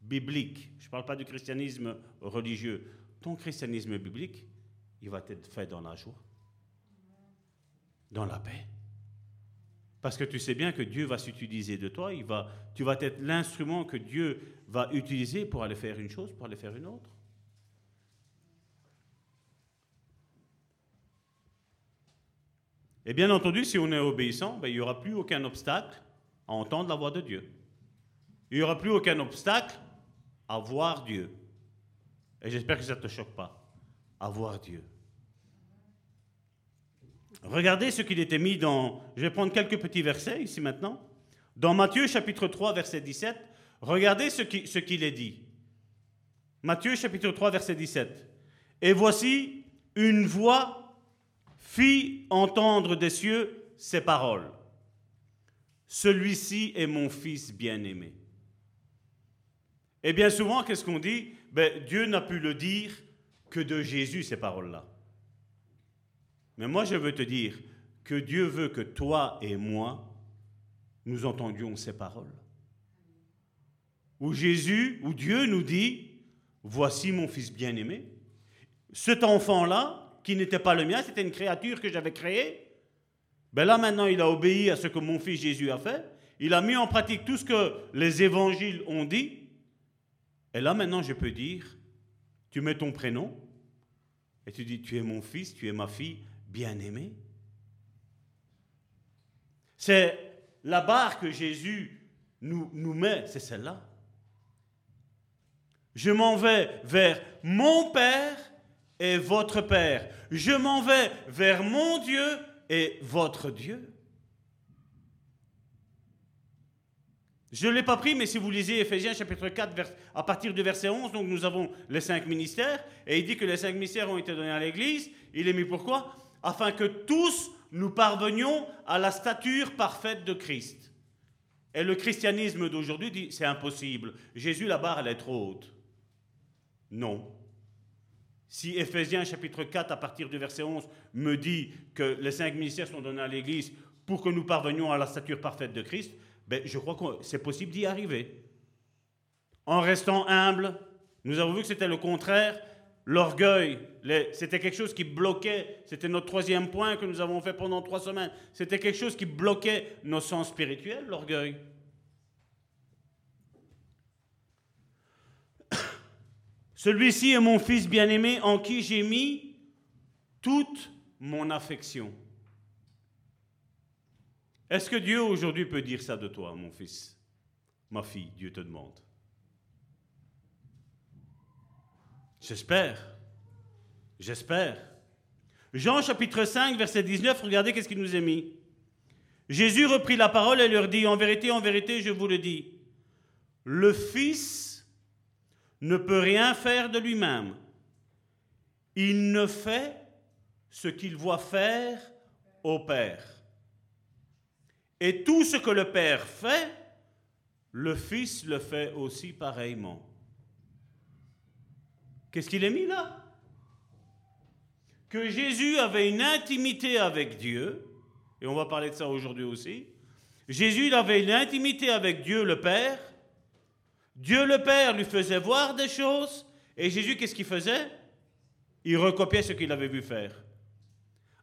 biblique, je ne parle pas du christianisme religieux, ton christianisme biblique, il va être fait dans la joie, dans la paix. Parce que tu sais bien que Dieu va s'utiliser de toi, tu vas être l'instrument que Dieu va utiliser pour aller faire une chose, pour aller faire une autre. Et bien entendu, si on est obéissant, ben, il n'y aura plus aucun obstacle à entendre la voix de Dieu. Il n'y aura plus aucun obstacle à voir Dieu. Et j'espère que ça ne te choque pas, à voir Dieu. Regardez ce qu'il était mis dans... Je vais prendre quelques petits versets ici maintenant. Dans Matthieu chapitre 3 verset 17, regardez ce qu'il ce est dit. Matthieu chapitre 3 verset 17. Et voici une voix fit entendre des cieux ces paroles. Celui-ci est mon fils bien-aimé. Et bien souvent, qu'est-ce qu'on dit? Ben, Dieu n'a pu le dire que de Jésus, ces paroles-là. Mais moi, je veux te dire que Dieu veut que toi et moi, nous entendions ces paroles. Où Jésus, où Dieu nous dit, voici mon fils bien-aimé. Cet enfant-là, qui n'était pas le mien, c'était une créature que j'avais créée. Ben là, maintenant, il a obéi à ce que mon fils Jésus a fait. Il a mis en pratique tout ce que les évangiles ont dit. Et là, maintenant, je peux dire, tu mets ton prénom et tu dis, tu es mon fils, tu es ma fille, bien-aimé. C'est la barre que Jésus nous, met, c'est celle-là. Je m'en vais vers mon Père et votre Père. Je m'en vais vers mon Dieu et votre Dieu. Je ne l'ai pas pris, mais si vous lisez Ephésiens chapitre 4, à partir du verset 11, donc nous avons les cinq ministères, et il dit que les cinq ministères ont été donnés à l'Église. Il est mis pourquoi? Afin que tous nous parvenions à la stature parfaite de Christ. Et le christianisme d'aujourd'hui dit c'est impossible. Jésus, la barre, elle est trop haute. Non. Si Ephésiens chapitre 4 à partir du verset 11 me dit que les cinq ministères sont donnés à l'Église pour que nous parvenions à la stature parfaite de Christ, ben, je crois que c'est possible d'y arriver. En restant humble, nous avons vu que c'était le contraire. L'orgueil, c'était quelque chose qui bloquait, c'était notre troisième point que nous avons fait pendant trois semaines, c'était quelque chose qui bloquait nos sens spirituels, l'orgueil. Celui-ci est mon fils bien-aimé en qui j'ai mis toute mon affection. Est-ce que Dieu aujourd'hui peut dire ça de toi, mon fils? Ma fille, Dieu te demande. J'espère. J'espère. Jean chapitre 5, verset 19, regardez qu'est-ce qu'il nous est mis. Jésus reprit la parole et leur dit, en vérité, en vérité, je vous le dis, le Fils ne peut rien faire de lui-même. Il ne fait ce qu'il voit faire au Père. Et tout ce que le Père fait, le Fils le fait aussi pareillement. Qu'est-ce qu'il est mis là? Que Jésus avait une intimité avec Dieu, et on va parler de ça aujourd'hui aussi. Jésus avait une intimité avec Dieu le Père. Dieu le Père lui faisait voir des choses, et Jésus, qu'est-ce qu'il faisait? Il recopiait ce qu'il avait vu faire.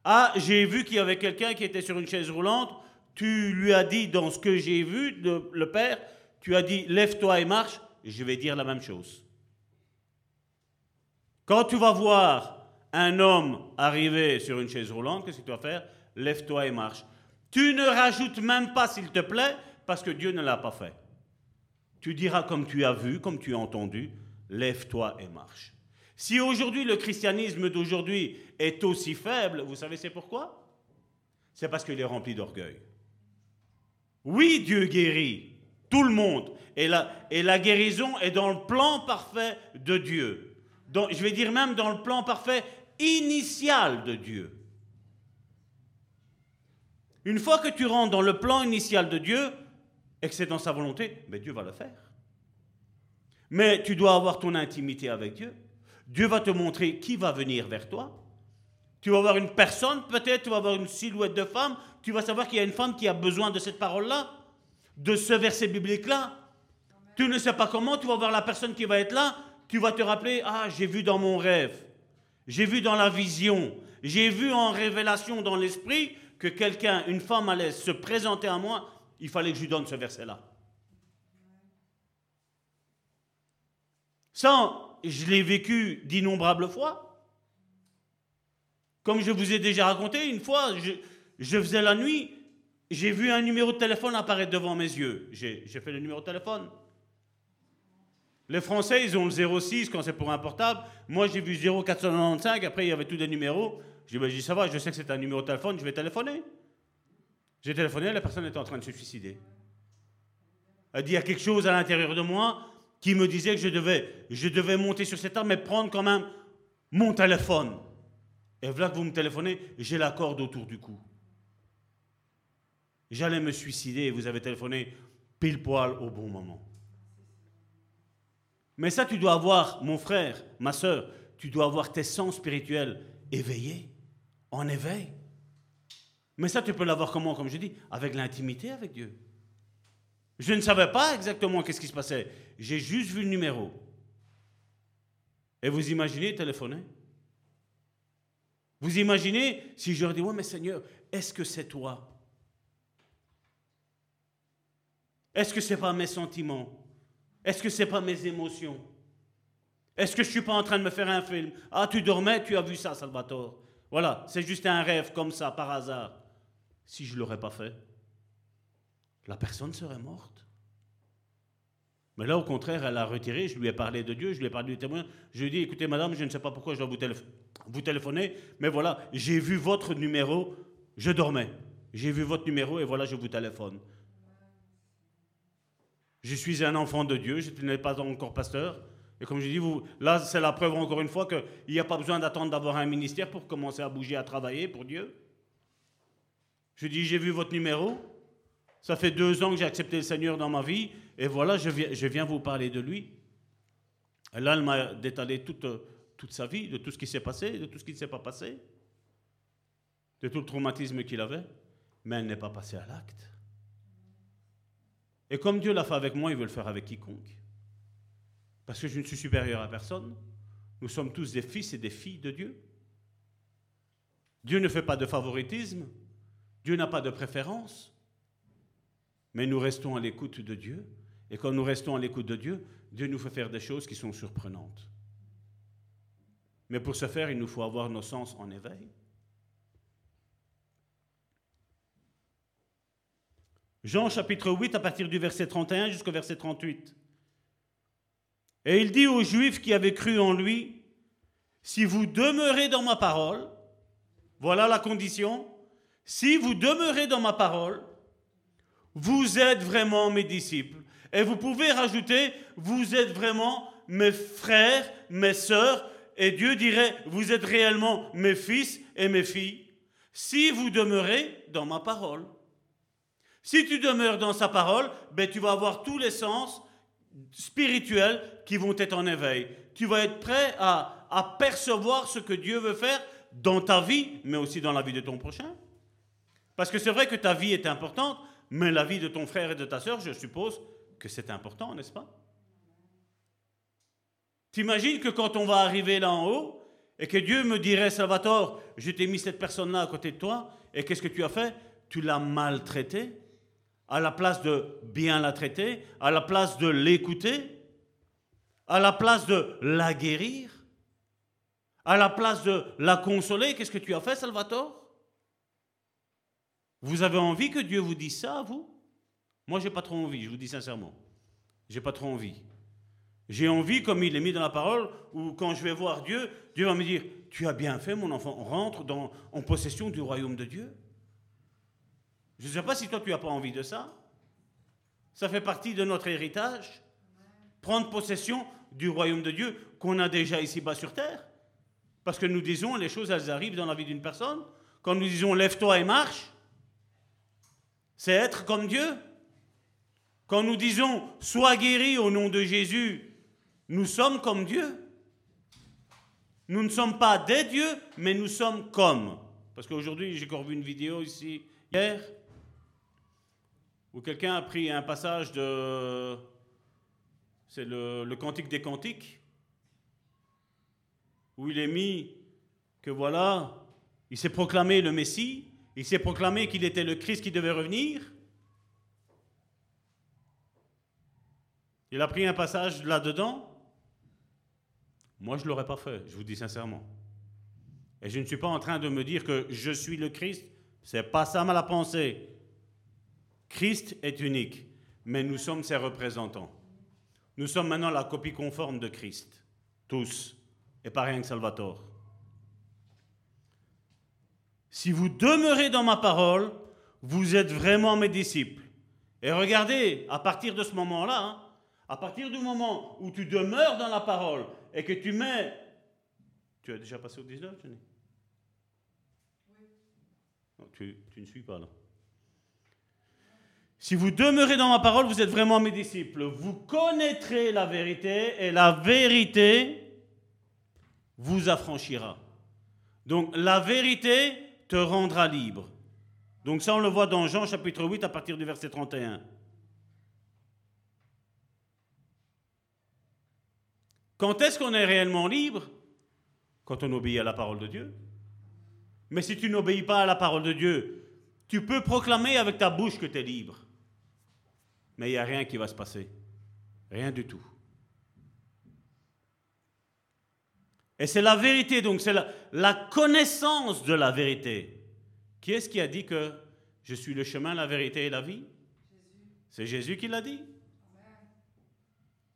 Ah, j'ai vu qu'il y avait quelqu'un qui était sur une chaise roulante, tu lui as dit dans ce que j'ai vu, le, le Père, tu as dit lève-toi et marche, je vais dire la même chose. Quand tu vas voir un homme arriver sur une chaise roulante, qu'est-ce que tu vas faire? Lève-toi et marche. Tu ne rajoutes même pas, s'il te plaît, parce que Dieu ne l'a pas fait. Tu diras comme tu as vu, comme tu as entendu, lève-toi et marche. Si aujourd'hui le christianisme d'aujourd'hui est aussi faible, vous savez c'est pourquoi? C'est parce qu'il est rempli d'orgueil. Oui, Dieu guérit tout le monde. Et la, et la guérison est dans le plan parfait de Dieu je vais dire même dans le plan parfait initial de Dieu. Une fois que tu rentres dans le plan initial de Dieu, et que c'est dans sa volonté, mais ben Dieu va le faire. Mais tu dois avoir ton intimité avec Dieu. Dieu va te montrer qui va venir vers toi. Tu vas avoir une personne, peut-être, tu vas avoir une silhouette de femme, tu vas savoir qu'il y a une femme qui a besoin de cette parole-là, de ce verset biblique-là. Tu ne sais pas comment, tu vas voir la personne qui va être là, tu vas te rappeler, ah, j'ai vu dans mon rêve, j'ai vu dans la vision, j'ai vu en révélation dans l'esprit que quelqu'un, une femme allait se présenter à moi, il fallait que je lui donne ce verset-là. Ça, je l'ai vécu d'innombrables fois. Comme je vous ai déjà raconté, une fois, je, je faisais la nuit, j'ai vu un numéro de téléphone apparaître devant mes yeux. J'ai fait le numéro de téléphone. Les Français, ils ont le 06 quand c'est pour un portable. Moi, j'ai vu 0495, après, il y avait tous des numéros. J'ai dit, ben, ça va, je sais que c'est un numéro de téléphone, je vais téléphoner. J'ai téléphoné, la personne était en train de se suicider. Elle dit, il y a quelque chose à l'intérieur de moi qui me disait que je devais, je devais monter sur cette arme et prendre quand même mon téléphone. Et voilà que vous me téléphonez, j'ai la corde autour du cou. J'allais me suicider et vous avez téléphoné pile poil au bon moment. Mais ça, tu dois avoir, mon frère, ma soeur, tu dois avoir tes sens spirituels éveillés, en éveil. Mais ça, tu peux l'avoir comment, comme je dis? Avec l'intimité avec Dieu. Je ne savais pas exactement qu'est-ce qui se passait. J'ai juste vu le numéro. Et vous imaginez téléphoner? Vous imaginez si je leur dis, ouais, mais Seigneur, est-ce que c'est toi? Est-ce que ce n'est pas mes sentiments est-ce que ce n'est pas mes émotions? Est-ce que je ne suis pas en train de me faire un film? Ah, tu dormais, tu as vu ça, Salvatore. Voilà, c'est juste un rêve comme ça, par hasard. Si je ne l'aurais pas fait, la personne serait morte. Mais là, au contraire, elle a retiré, je lui ai parlé de Dieu, je lui ai parlé du témoin. Je lui ai dit, écoutez, madame, je ne sais pas pourquoi je dois vous, téléphoner, mais voilà, j'ai vu votre numéro, je dormais. J'ai vu votre numéro et voilà, je vous téléphone. Je suis un enfant de Dieu, je n'ai pas encore pasteur. Et comme je dis, là, c'est la preuve encore une fois qu'il n'y a pas besoin d'attendre d'avoir un ministère pour commencer à bouger, à travailler pour Dieu. Je dis, j'ai vu votre numéro. Ça fait deux ans que j'ai accepté le Seigneur dans ma vie, et voilà, je viens, je viens vous parler de lui. Et là, elle m'a détalé toute, toute sa vie, de tout ce qui s'est passé, de tout ce qui ne s'est pas passé, de tout le traumatisme qu'il avait, mais elle n'est pas passée à l'acte. Et comme Dieu l'a fait avec moi, il veut le faire avec quiconque. Parce que je ne suis supérieur à personne. Nous sommes tous des fils et des filles de Dieu. Dieu ne fait pas de favoritisme. Dieu n'a pas de préférence. Mais nous restons à l'écoute de Dieu. Et quand nous restons à l'écoute de Dieu, Dieu nous fait faire des choses qui sont surprenantes. Mais pour ce faire, il nous faut avoir nos sens en éveil. Jean chapitre 8 à partir du verset 31 jusqu'au verset 38. Et il dit aux Juifs qui avaient cru en lui, si vous demeurez dans ma parole, voilà la condition, si vous demeurez dans ma parole, vous êtes vraiment mes disciples. Et vous pouvez rajouter, vous êtes vraiment mes frères, mes sœurs, et Dieu dirait, vous êtes réellement mes fils et mes filles, si vous demeurez dans ma parole. Si tu demeures dans sa parole, ben, tu vas avoir tous les sens spirituels qui vont être en éveil. Tu vas être prêt à, percevoir ce que Dieu veut faire dans ta vie, mais aussi dans la vie de ton prochain. Parce que c'est vrai que ta vie est importante, mais la vie de ton frère et de ta sœur, je suppose que c'est important, n'est-ce pas? T'imagines que quand on va arriver là en haut, et que Dieu me dirait, Salvatore, je t'ai mis cette personne-là à côté de toi, et qu'est-ce que tu as fait? Tu l'as maltraité à la place de bien la traiter, à la place de l'écouter, à la place de la guérir, à la place de la consoler, qu'est-ce que tu as fait, Salvatore? Vous avez envie que Dieu vous dise ça, vous? Moi, j'ai pas trop envie, je vous dis sincèrement. J'ai pas trop envie. J'ai envie, comme il est mis dans la parole, ou quand je vais voir Dieu, Dieu va me dire Tu as bien fait, mon enfant, rentre en possession du royaume de Dieu. Je ne sais pas si toi tu n'as pas envie de ça. Ça fait partie de notre héritage. Prendre possession du royaume de Dieu qu'on a déjà ici-bas sur terre. Parce que nous disons, les choses, elles arrivent dans la vie d'une personne. Quand nous disons lève-toi et marche, c'est être comme Dieu. Quand nous disons sois guéri au nom de Jésus, nous sommes comme Dieu. Nous ne sommes pas des dieux, mais nous sommes comme. Parce qu'aujourd'hui, j'ai encore vu une vidéo ici, hier, où quelqu'un a pris un passage de. C'est le, Cantique des Cantiques, où il est mis que voilà, il s'est proclamé le Messie, il s'est proclamé qu'il était le Christ qui devait revenir. Il a pris un passage là-dedans. Moi, je ne l'aurais pas fait, je vous dis sincèrement. Et je ne suis pas en train de me dire que je suis le Christ. C'est pas ça ma pensée. Christ est unique, mais nous sommes ses représentants. Nous sommes maintenant la copie conforme de Christ, tous, et pas rien que Salvatore. Si vous demeurez dans ma parole, vous êtes vraiment mes disciples. Et regardez, à partir de ce moment-là, hein, à partir du moment où tu demeures dans la parole et que tu mets... Tu as déjà passé au 19, Jenny? Oui. Non, tu, tu ne suis pas là. Si vous demeurez dans ma parole, vous êtes vraiment mes disciples. Vous connaîtrez la vérité et la vérité vous affranchira. Donc la vérité te rendra libre. Donc ça, on le voit dans Jean chapitre 8 à partir du verset 31. Quand est-ce qu'on est réellement libre? Quand on obéit à la parole de Dieu. Mais si tu n'obéis pas à la parole de Dieu, tu peux proclamer avec ta bouche que tu es libre mais il n'y a rien qui va se passer. Rien du tout. Et c'est la vérité, donc c'est la, connaissance de la vérité. Qui est-ce qui a dit que je suis le chemin, la vérité et la vie? C'est Jésus qui l'a dit.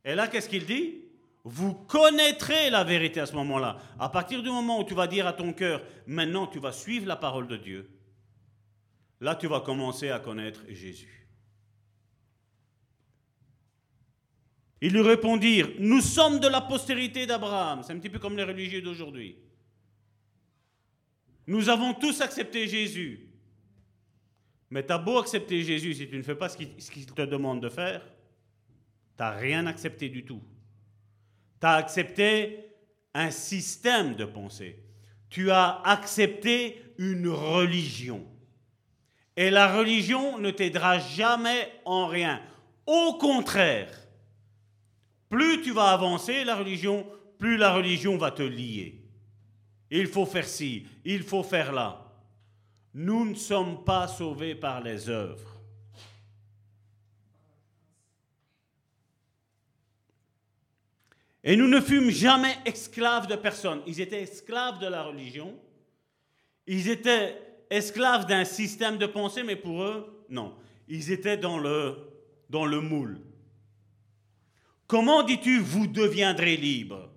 Et là, qu'est-ce qu'il dit? Vous connaîtrez la vérité à ce moment-là. À partir du moment où tu vas dire à ton cœur, maintenant tu vas suivre la parole de Dieu, là tu vas commencer à connaître Jésus. Ils lui répondirent, nous sommes de la postérité d'Abraham. C'est un petit peu comme les religieux d'aujourd'hui. Nous avons tous accepté Jésus. Mais tu as beau accepter Jésus, si tu ne fais pas ce qu'il te demande de faire, tu n'as rien accepté du tout. Tu as accepté un système de pensée. Tu as accepté une religion. Et la religion ne t'aidera jamais en rien. Au contraire, plus tu vas avancer la religion, plus la religion va te lier. Il faut faire ci, il faut faire là. Nous ne sommes pas sauvés par les œuvres. Et nous ne fûmes jamais esclaves de personne. Ils étaient esclaves de la religion. Ils étaient esclaves d'un système de pensée, mais pour eux, non. Ils étaient dans le, dans le moule. Comment dis-tu, vous deviendrez libres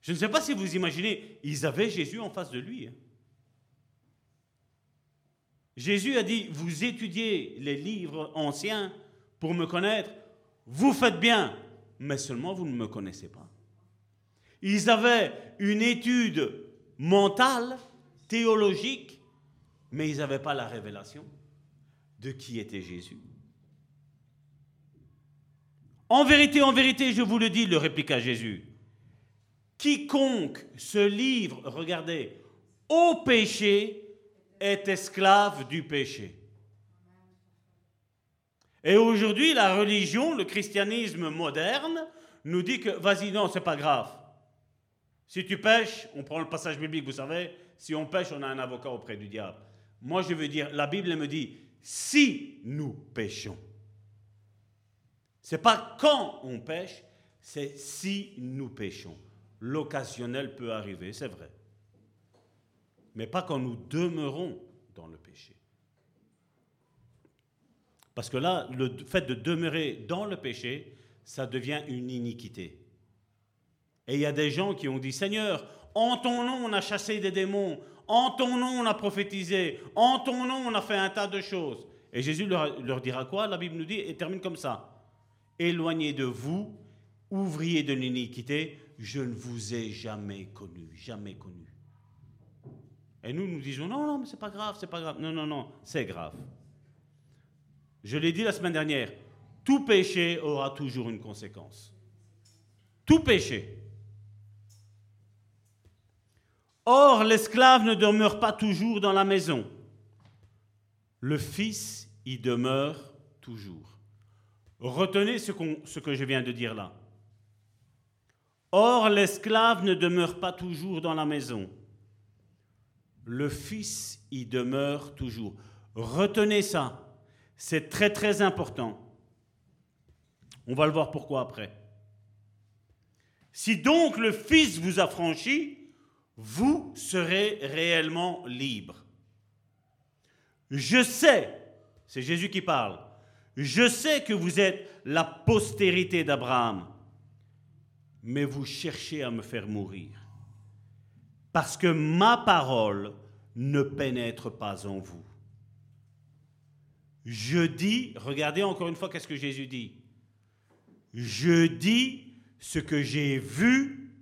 Je ne sais pas si vous imaginez, ils avaient Jésus en face de lui. Hein. Jésus a dit, vous étudiez les livres anciens pour me connaître, vous faites bien, mais seulement vous ne me connaissez pas. Ils avaient une étude mentale, théologique, mais ils n'avaient pas la révélation de qui était Jésus. En vérité, en vérité, je vous le dis, le répliqua Jésus, quiconque se livre, regardez, au péché est esclave du péché. Et aujourd'hui, la religion, le christianisme moderne, nous dit que, vas-y, non, c'est pas grave. Si tu pêches, on prend le passage biblique, vous savez, si on pêche, on a un avocat auprès du diable. Moi, je veux dire, la Bible me dit, si nous péchons. C'est pas quand on pêche, c'est si nous péchons. L'occasionnel peut arriver, c'est vrai mais pas quand nous demeurons dans le péché. Parce que là, le fait de demeurer dans le péché, ça devient une iniquité. Et il y a des gens qui ont dit, Seigneur, en ton nom on a chassé des démons, en ton nom on a prophétisé, en ton nom on a fait un tas de choses. Et Jésus leur, leur dira quoi? La Bible nous dit, et termine comme ça. Éloignez de vous, ouvriers de l'iniquité, je ne vous ai jamais connu, jamais connu. Et nous, nous disons, non, non, mais c'est pas grave, c'est pas grave. Non, non, non, c'est grave. Je l'ai dit la semaine dernière, tout péché aura toujours une conséquence. Tout péché. Or, l'esclave ne demeure pas toujours dans la maison. Le Fils y demeure toujours. Retenez ce, que je viens de dire là. Or, l'esclave ne demeure pas toujours dans la maison le Fils y demeure toujours. Retenez ça. C'est très très important. On va le voir pourquoi après. Si donc le Fils vous a franchi, vous serez réellement libre. Je sais, c'est Jésus qui parle, je sais que vous êtes la postérité d'Abraham, mais vous cherchez à me faire mourir parce que ma parole ne pénètre pas en vous. Je dis, regardez encore une fois qu'est-ce que Jésus dit. Je dis ce que j'ai vu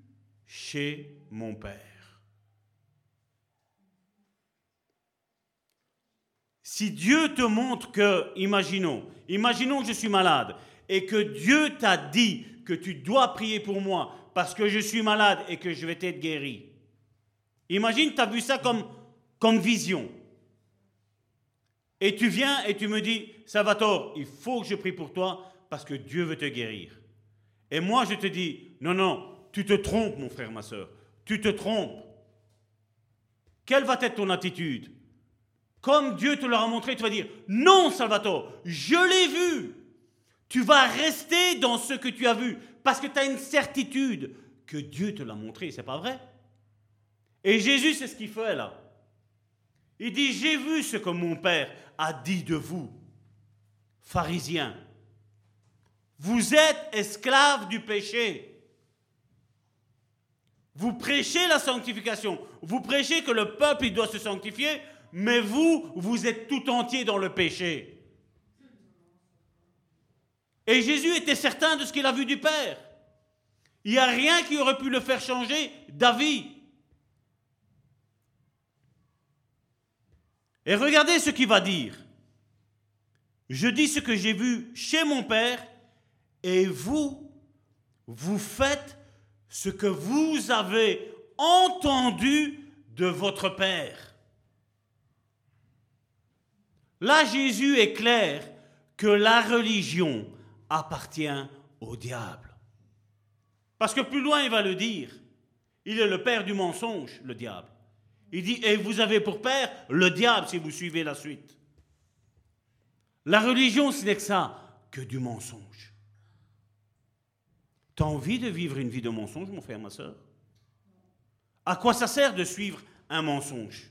chez mon Père. Si Dieu te montre que, imaginons, imaginons que je suis malade et que Dieu t'a dit que tu dois prier pour moi parce que je suis malade et que je vais être guéri. Imagine, tu as vu ça comme, comme vision. Et tu viens et tu me dis, Salvatore, il faut que je prie pour toi parce que Dieu veut te guérir. Et moi, je te dis, non, non, tu te trompes, mon frère, ma soeur. Tu te trompes. Quelle va être ton attitude? Comme Dieu te l'aura montré, tu vas dire, non, Salvatore, je l'ai vu. Tu vas rester dans ce que tu as vu parce que tu as une certitude que Dieu te l'a montré, c'est pas vrai? Et Jésus, c'est ce qu'il fait là. Il dit, j'ai vu ce que mon Père a dit de vous, pharisiens. Vous êtes esclaves du péché. Vous prêchez la sanctification. Vous prêchez que le peuple il doit se sanctifier, mais vous, vous êtes tout entier dans le péché. Et Jésus était certain de ce qu'il a vu du Père. Il n'y a rien qui aurait pu le faire changer d'avis. Et regardez ce qu'il va dire. Je dis ce que j'ai vu chez mon Père, et vous, vous faites ce que vous avez entendu de votre Père. Là, Jésus est clair que la religion appartient au diable. Parce que plus loin, il va le dire. Il est le père du mensonge, le diable. Il dit, et vous avez pour père le diable si vous suivez la suite. La religion, ce n'est que ça, que du mensonge. T'as envie de vivre une vie de mensonge, mon frère, ma soeur À quoi ça sert de suivre un mensonge?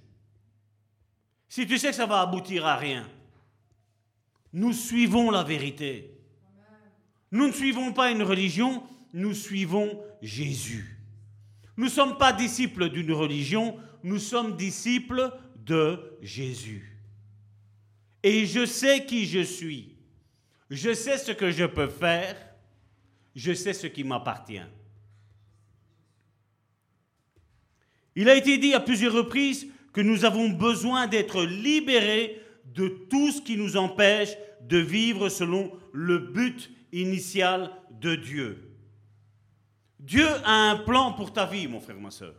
Si tu sais que ça va aboutir à rien. Nous suivons la vérité. Nous ne suivons pas une religion, nous suivons Jésus. Nous ne sommes pas disciples d'une religion, nous sommes disciples de Jésus. Et je sais qui je suis. Je sais ce que je peux faire. Je sais ce qui m'appartient. Il a été dit à plusieurs reprises que nous avons besoin d'être libérés de tout ce qui nous empêche de vivre selon le but initial de Dieu. Dieu a un plan pour ta vie, mon frère, ma soeur.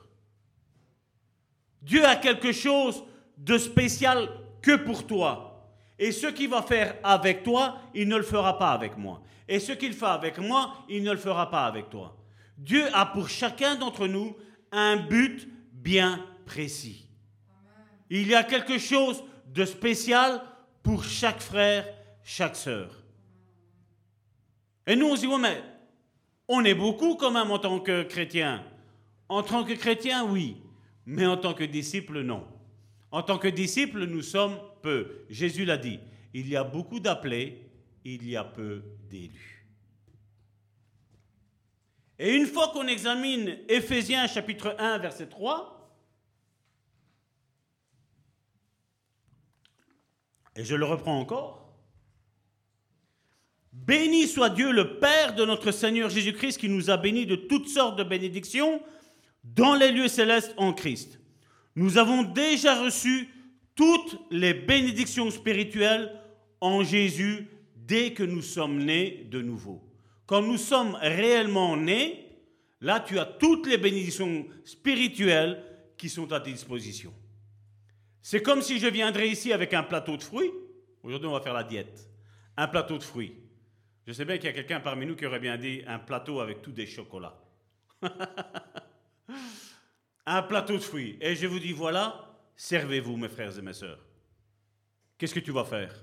Dieu a quelque chose de spécial que pour toi. Et ce qu'il va faire avec toi, il ne le fera pas avec moi. Et ce qu'il fait avec moi, il ne le fera pas avec toi. Dieu a pour chacun d'entre nous un but bien précis. Il y a quelque chose de spécial pour chaque frère, chaque sœur. Et nous, on se dit, mais on est beaucoup quand même en tant que chrétien. En tant que chrétien, oui, mais en tant que disciple, non. En tant que disciple, nous sommes peu. Jésus l'a dit, il y a beaucoup d'appelés, il y a peu d'élus. Et une fois qu'on examine Éphésiens chapitre 1, verset 3, et je le reprends encore, Béni soit Dieu le Père de notre Seigneur Jésus-Christ qui nous a bénis de toutes sortes de bénédictions dans les lieux célestes en Christ. Nous avons déjà reçu toutes les bénédictions spirituelles en Jésus dès que nous sommes nés de nouveau. Quand nous sommes réellement nés, là tu as toutes les bénédictions spirituelles qui sont à ta disposition. C'est comme si je viendrais ici avec un plateau de fruits. Aujourd'hui, on va faire la diète. Un plateau de fruits. Je sais bien qu'il y a quelqu'un parmi nous qui aurait bien dit un plateau avec tous des chocolats. un plateau de fruits. Et je vous dis, voilà, servez-vous, mes frères et mes sœurs. Qu'est-ce que tu vas faire?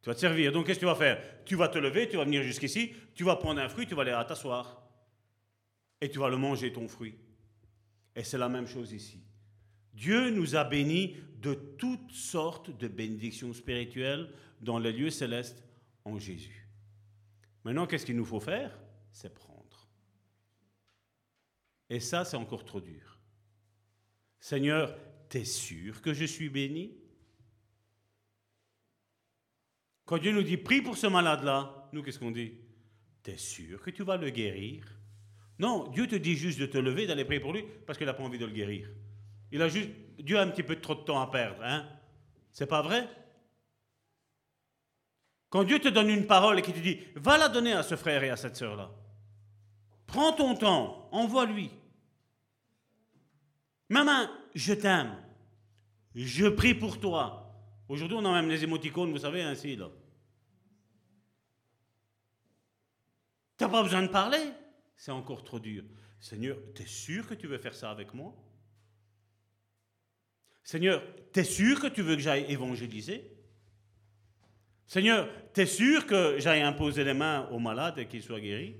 Tu vas te servir. Donc, qu'est-ce que tu vas faire? Tu vas te lever, tu vas venir jusqu'ici, tu vas prendre un fruit, tu vas aller t'asseoir. Et tu vas le manger, ton fruit. Et c'est la même chose ici. Dieu nous a bénis de toutes sortes de bénédictions spirituelles dans les lieux célestes en Jésus. Maintenant, qu'est-ce qu'il nous faut faire? C'est prendre. Et ça, c'est encore trop dur. Seigneur, t'es sûr que je suis béni? Quand Dieu nous dit prie pour ce malade-là, nous, qu'est-ce qu'on dit? T'es sûr que tu vas le guérir? Non, Dieu te dit juste de te lever, d'aller prier pour lui, parce qu'il n'a pas envie de le guérir. Il a juste, Dieu a un petit peu trop de temps à perdre, hein C'est pas vrai? Quand Dieu te donne une parole et qu'il te dit, va la donner à ce frère et à cette sœur-là. Prends ton temps, envoie-lui. Maman, je t'aime. Je prie pour toi. Aujourd'hui, on a même les émoticônes, vous savez, ainsi, là. Tu n'as pas besoin de parler? C'est encore trop dur. Seigneur, tu es sûr que tu veux faire ça avec moi? Seigneur, tu es sûr que tu veux que j'aille évangéliser? Seigneur, tu es sûr que j'aille imposer les mains aux malades et qu'ils soient guéris?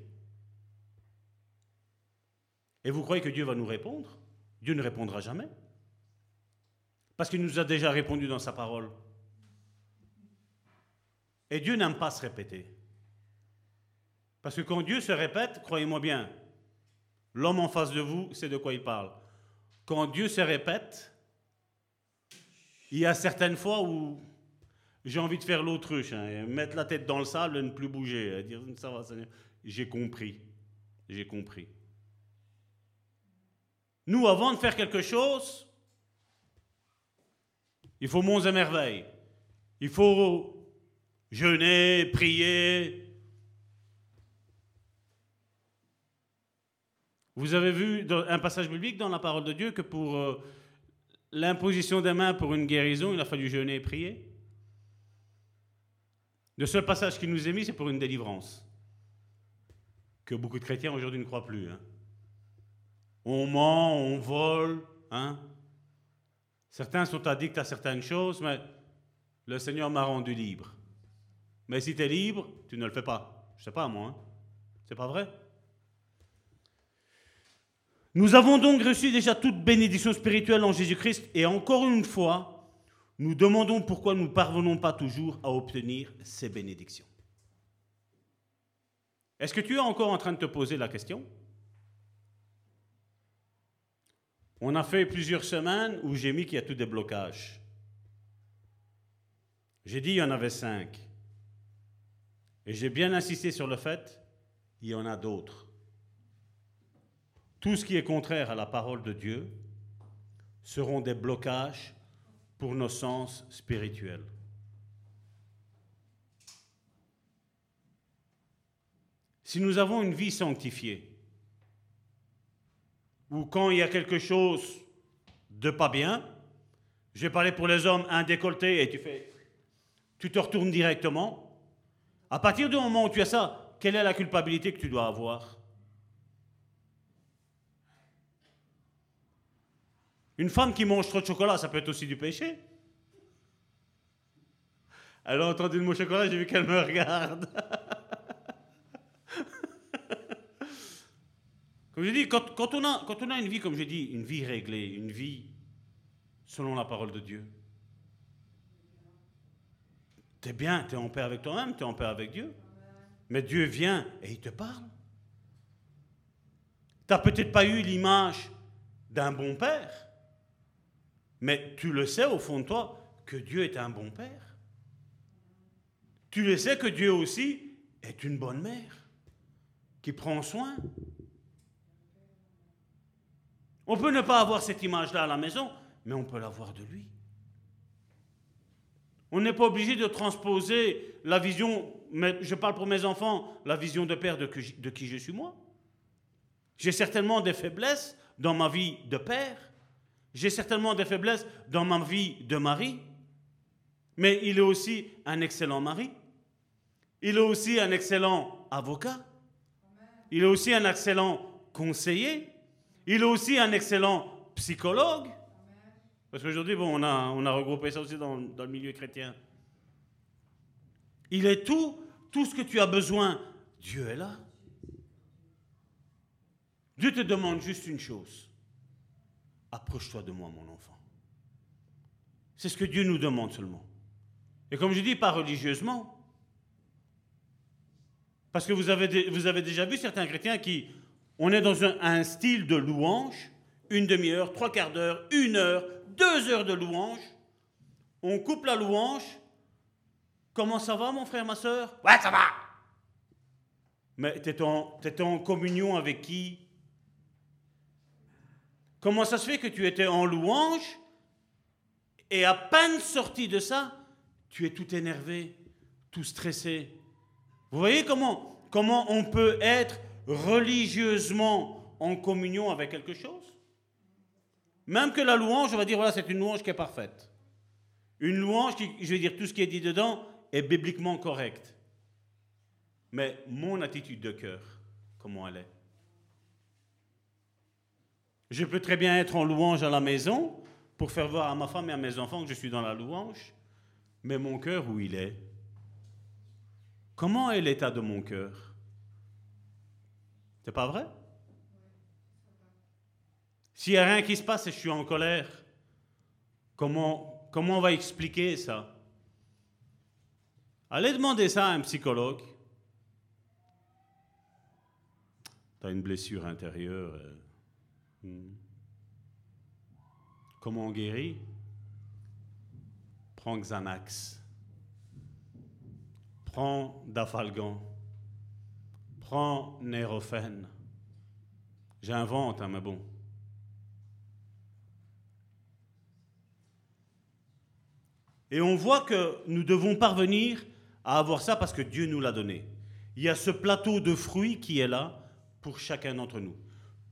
Et vous croyez que Dieu va nous répondre? Dieu ne répondra jamais. Parce qu'il nous a déjà répondu dans sa parole. Et Dieu n'aime pas se répéter. Parce que quand Dieu se répète, croyez-moi bien, l'homme en face de vous, c'est de quoi il parle. Quand Dieu se répète, il y a certaines fois où j'ai envie de faire l'autruche, hein, mettre la tête dans le sable et ne plus bouger, dire ça va, J'ai compris. J'ai compris. Nous, avant de faire quelque chose, Il faut monts et merveilles. Il faut jeûner, prier. Vous avez vu un passage biblique dans la parole de Dieu que pour euh, l'imposition des mains pour une guérison, il a fallu jeûner et prier Le seul passage qui nous est mis, c'est pour une délivrance. Que beaucoup de chrétiens aujourd'hui ne croient plus. Hein. On ment, on vole. Hein. Certains sont addicts à certaines choses, mais le Seigneur m'a rendu libre. Mais si tu es libre, tu ne le fais pas. Je sais pas, moi. Hein. C'est pas vrai? Nous avons donc reçu déjà toute bénédiction spirituelle en Jésus-Christ et encore une fois, nous demandons pourquoi nous ne parvenons pas toujours à obtenir ces bénédictions. Est-ce que tu es encore en train de te poser la question? On a fait plusieurs semaines où j'ai mis qu'il y a tout des blocages. J'ai dit qu'il y en avait cinq. Et j'ai bien insisté sur le fait qu'il y en a d'autres. Tout ce qui est contraire à la parole de Dieu seront des blocages pour nos sens spirituels. Si nous avons une vie sanctifiée, ou quand il y a quelque chose de pas bien, je vais parler pour les hommes, un et tu fais, tu te retournes directement. À partir du moment où tu as ça, quelle est la culpabilité que tu dois avoir? Une femme qui mange trop de chocolat, ça peut être aussi du péché. Elle a entendu le mot chocolat, j'ai vu qu'elle me regarde. comme je dis, quand, on a, quand on a une vie, comme je dis, une vie réglée, une vie selon la parole de Dieu, tu es bien, tu es en paix avec toi-même, tu es en paix avec Dieu. Mais Dieu vient et il te parle. Tu n'as peut-être pas eu l'image d'un bon père. Mais tu le sais au fond de toi que Dieu est un bon père. Tu le sais que Dieu aussi est une bonne mère qui prend soin. On peut ne pas avoir cette image-là à la maison, mais on peut l'avoir de lui. On n'est pas obligé de transposer la vision, mais je parle pour mes enfants, la vision de père de, de qui je suis moi. J'ai certainement des faiblesses dans ma vie de père, j'ai certainement des faiblesses dans ma vie de mari, mais il est aussi un excellent mari. Il est aussi un excellent avocat. Il est aussi un excellent conseiller. Il est aussi un excellent psychologue. Parce qu'aujourd'hui, bon, on, a, on a regroupé ça aussi dans, dans le milieu chrétien. Il est tout, tout ce que tu as besoin. Dieu est là. Dieu te demande juste une chose approche-toi de moi, mon enfant. C'est ce que Dieu nous demande seulement. Et comme je dis, pas religieusement. Parce que vous avez, vous avez déjà vu certains chrétiens qui, on est dans un, un style de louange, une demi-heure, trois quarts d'heure, une heure, deux heures de louange. On coupe la louange. Comment ça va, mon frère, ma soeur Ouais, ça va. Mais tu en, en communion avec qui? Comment ça se fait que tu étais en louange et à peine sorti de ça, tu es tout énervé, tout stressé? Vous voyez comment, comment on peut être religieusement en communion avec quelque chose? Même que la louange, on va dire, voilà, c'est une louange qui est parfaite. Une louange qui, je vais dire, tout ce qui est dit dedans est bibliquement correct. Mais mon attitude de cœur, comment elle est? Je peux très bien être en louange à la maison pour faire voir à ma femme et à mes enfants que je suis dans la louange, mais mon cœur, où il est? Comment est l'état de mon cœur? C'est pas vrai? S'il n'y a rien qui se passe et je suis en colère, comment, comment on va expliquer ça? Allez demander ça à un psychologue. Tu as une blessure intérieure. Euh, Hmm. Comment on guérit? Prends Xanax. Prends Dafalgan. Prends Nérophène. J'invente, hein, mais bon. Et on voit que nous devons parvenir à avoir ça parce que Dieu nous l'a donné. Il y a ce plateau de fruits qui est là pour chacun d'entre nous.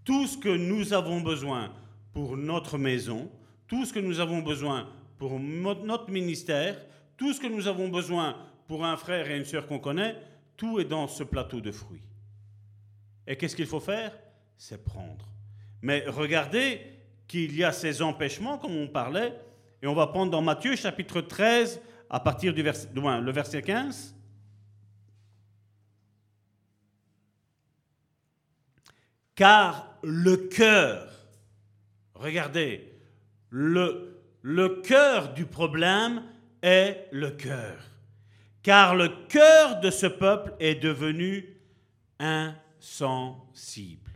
Tout ce que nous avons besoin pour notre maison, tout ce que nous avons besoin pour notre ministère, tout ce que nous avons besoin pour un frère et une sœur qu'on connaît, tout est dans ce plateau de fruits. Et qu'est-ce qu'il faut faire? C'est prendre. Mais regardez qu'il y a ces empêchements, comme on parlait, et on va prendre dans Matthieu chapitre 13, à partir du verset, verset 15. Car le cœur, regardez, le, le cœur du problème est le cœur. Car le cœur de ce peuple est devenu insensible.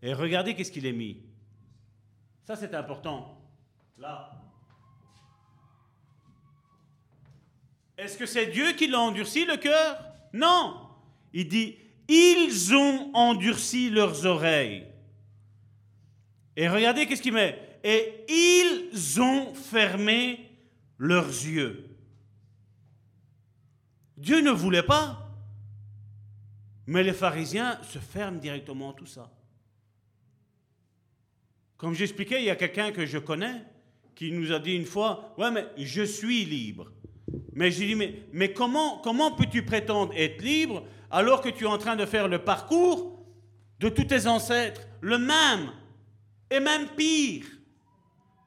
Et regardez qu'est-ce qu'il est mis. Ça, c'est important. Là. Est-ce que c'est Dieu qui l'a endurci le cœur? Non. Il dit, ils ont endurci leurs oreilles. Et regardez qu'est-ce qu'il met. Et ils ont fermé leurs yeux. Dieu ne voulait pas. Mais les pharisiens se ferment directement tout ça. Comme j'expliquais, il y a quelqu'un que je connais qui nous a dit une fois, ouais, mais je suis libre. Mais j'ai dit, mais, mais comment peux-tu prétendre être libre alors que tu es en train de faire le parcours de tous tes ancêtres, le même, et même pire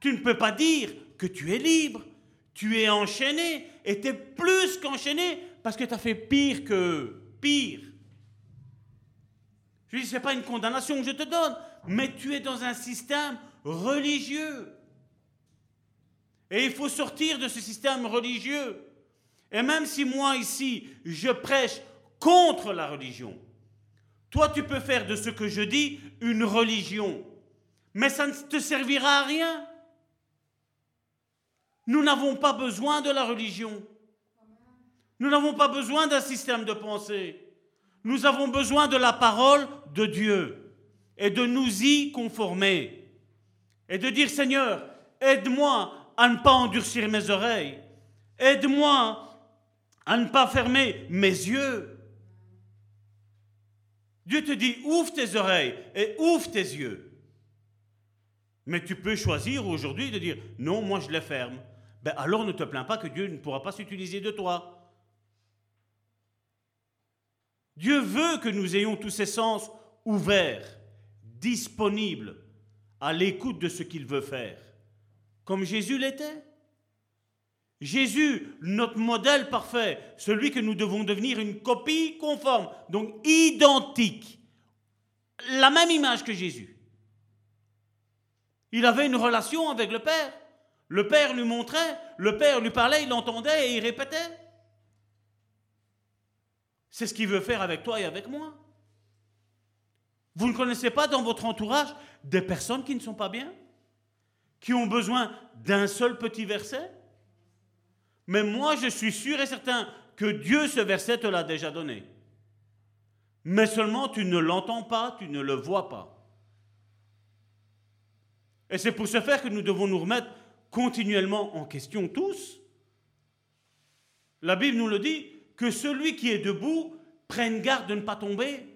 Tu ne peux pas dire que tu es libre, tu es enchaîné, et tu es plus qu'enchaîné parce que tu as fait pire que pire. Je dis, ce n'est pas une condamnation que je te donne, mais tu es dans un système religieux. Et il faut sortir de ce système religieux. Et même si moi ici, je prêche contre la religion, toi tu peux faire de ce que je dis une religion, mais ça ne te servira à rien. Nous n'avons pas besoin de la religion. Nous n'avons pas besoin d'un système de pensée. Nous avons besoin de la parole de Dieu et de nous y conformer. Et de dire, Seigneur, aide-moi à ne pas endurcir mes oreilles. Aide-moi à ne pas fermer mes yeux. Dieu te dit, ouvre tes oreilles et ouvre tes yeux. Mais tu peux choisir aujourd'hui de dire, non, moi je les ferme. Ben alors ne te plains pas que Dieu ne pourra pas s'utiliser de toi. Dieu veut que nous ayons tous ces sens ouverts, disponibles, à l'écoute de ce qu'il veut faire, comme Jésus l'était. Jésus, notre modèle parfait, celui que nous devons devenir une copie conforme, donc identique, la même image que Jésus. Il avait une relation avec le Père. Le Père lui montrait, le Père lui parlait, il entendait et il répétait. C'est ce qu'il veut faire avec toi et avec moi. Vous ne connaissez pas dans votre entourage des personnes qui ne sont pas bien Qui ont besoin d'un seul petit verset? Mais moi, je suis sûr et certain que Dieu, ce verset, te l'a déjà donné. Mais seulement tu ne l'entends pas, tu ne le vois pas. Et c'est pour ce faire que nous devons nous remettre continuellement en question tous. La Bible nous le dit, que celui qui est debout prenne garde de ne pas tomber.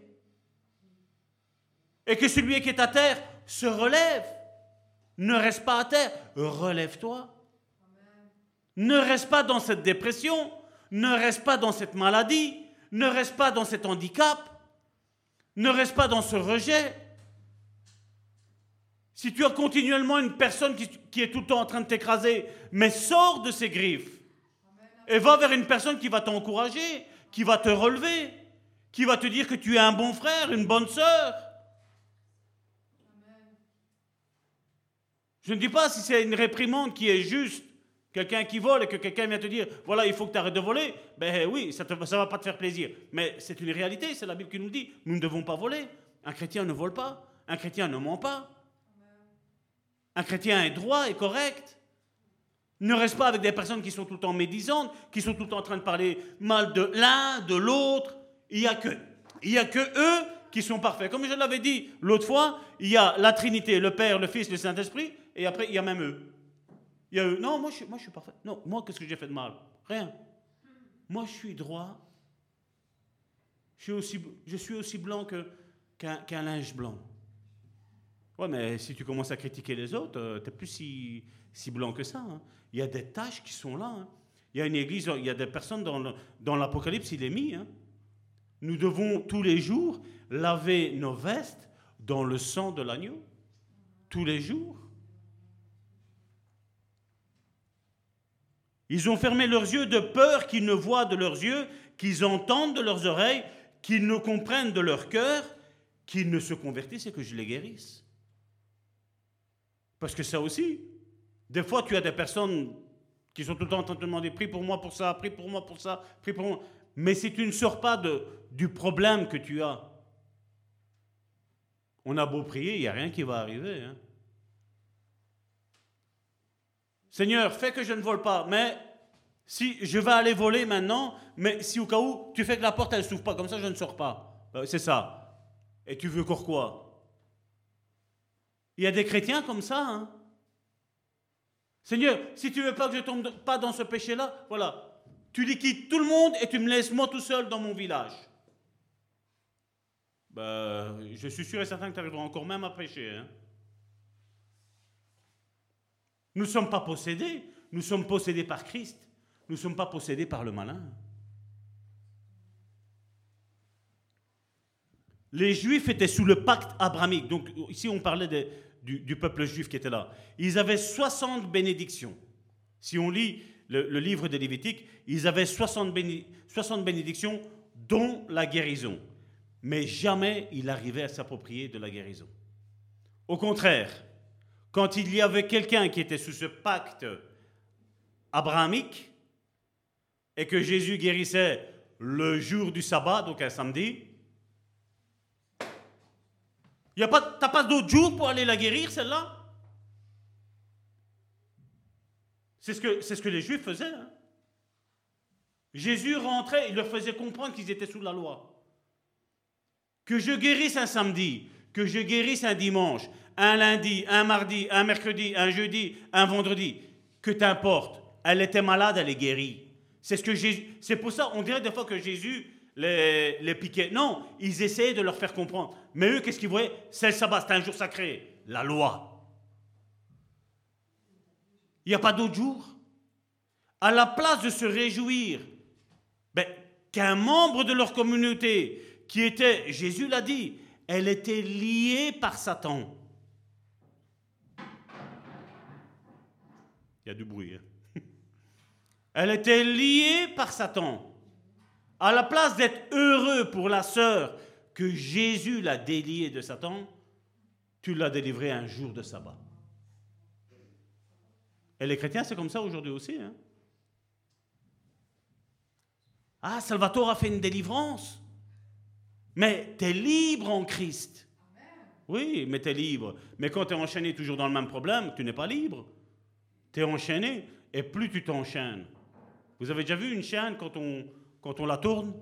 Et que celui qui est à terre se relève. Ne reste pas à terre, relève-toi. Ne reste pas dans cette dépression, ne reste pas dans cette maladie, ne reste pas dans cet handicap, ne reste pas dans ce rejet. Si tu as continuellement une personne qui, est tout le temps en train de t'écraser, mais sors de ses griffes et va vers une personne qui va t'encourager, qui va te relever, qui va te dire que tu es un bon frère, une bonne sœur. Je ne dis pas si c'est une réprimande qui est juste, quelqu'un qui vole et que quelqu'un vient te dire, voilà, il faut que tu arrêtes de voler, ben oui, ça ne va pas te faire plaisir. Mais c'est une réalité, c'est la Bible qui nous dit, nous ne devons pas voler. Un chrétien ne vole pas, un chrétien ne ment pas. Un chrétien est droit et correct. Ne reste pas avec des personnes qui sont tout le temps médisantes, qui sont tout le temps en train de parler mal de l'un, de l'autre. Il n'y a, y a que eux qui sont parfaits. Comme je l'avais dit l'autre fois, il y a la Trinité, le Père, le Fils, le Saint-Esprit, et après il y a même eux. Non, moi je, suis- parfait. Non, moi qu'est-ce que j'ai fait de mal? Rien. Moi je suis droit. Je suis aussi, je suis blanc qu'un, linge blanc. Ouais, mais si tu commences à critiquer les autres, tu n'es plus si, si blanc que ça. hein. Il y a des tâches qui sont là. hein. Il y a une église, il y a des personnes dans l'Apocalypse, il est mis. hein. Nous devons tous les jours laver nos vestes dans le sang de l'agneau. Tous les jours. Ils ont fermé leurs yeux de peur qu'ils ne voient de leurs yeux, qu'ils entendent de leurs oreilles, qu'ils ne comprennent de leur cœur, qu'ils ne se convertissent et que je les guérisse. Parce que ça aussi, des fois tu as des personnes qui sont tout le temps en train de te demander prie pour moi pour ça, prie pour moi pour ça, prie pour moi. Mais si tu ne sors pas du problème que tu as, on a beau prier, il n'y a rien qui va arriver. hein. Seigneur, fais que je ne vole pas, mais si je vais aller voler maintenant, mais si au cas où tu fais que la porte elle s'ouvre pas, comme ça je ne sors pas. Euh, C'est ça. Et tu veux encore quoi? Il y a des chrétiens comme ça. Hein Seigneur, si tu veux pas que je tombe pas dans ce péché-là, voilà, tu liquides tout le monde et tu me laisses moi tout seul dans mon village. Ben, je suis sûr et certain que tu arriveras encore même à pécher. hein. Nous ne sommes pas possédés, nous sommes possédés par Christ. Nous ne sommes pas possédés par le malin. Les Juifs étaient sous le pacte abramique. Donc ici on parlait du, peuple juif qui était là. Ils avaient 60 bénédictions. Si on lit le, livre des Lévitiques, ils avaient 60, béni- 60 bénédictions, dont la guérison. Mais jamais il arrivait à s'approprier de la guérison. Au contraire, quand il y avait quelqu'un qui était sous ce pacte abrahamique et que Jésus guérissait le jour du sabbat, donc un samedi, tu n'as pas d'autre jour pour aller la guérir, celle-là? C'est ce, que, c'est ce que les Juifs faisaient. hein. Jésus rentrait, il leur faisait comprendre qu'ils étaient sous la loi. Que je guérisse un samedi, que je guérisse un dimanche, un lundi, un mardi, un mercredi, un jeudi, un vendredi, que t'importe. Elle était malade, elle est guérie. C'est ce que Jésus. C'est pour ça, on dirait des fois que Jésus les, piquait. Non, ils essayaient de leur faire comprendre. Mais eux, qu'est-ce qu'ils voyaient? C'est le sabbat, c'est un jour sacré. La loi. Il n'y a pas d'autre jour? À la place de se réjouir ben, qu'un membre de leur communauté, qui était, Jésus l'a dit, elle était liée par Satan. Il y a du bruit. hein. Elle était liée par Satan. À la place d'être heureux pour la sœur que Jésus l'a déliée de Satan, tu l'as délivrée un jour de sabbat. Et les chrétiens, c'est comme ça aujourd'hui aussi. hein. Ah, Salvatore a fait une délivrance. Mais tu es libre en Christ. Oui, mais tu es libre. Mais quand tu es enchaîné toujours dans le même problème, tu n'es pas libre. Tu es enchaîné, et plus tu t'enchaînes. Vous avez déjà vu une chaîne quand on, la tourne?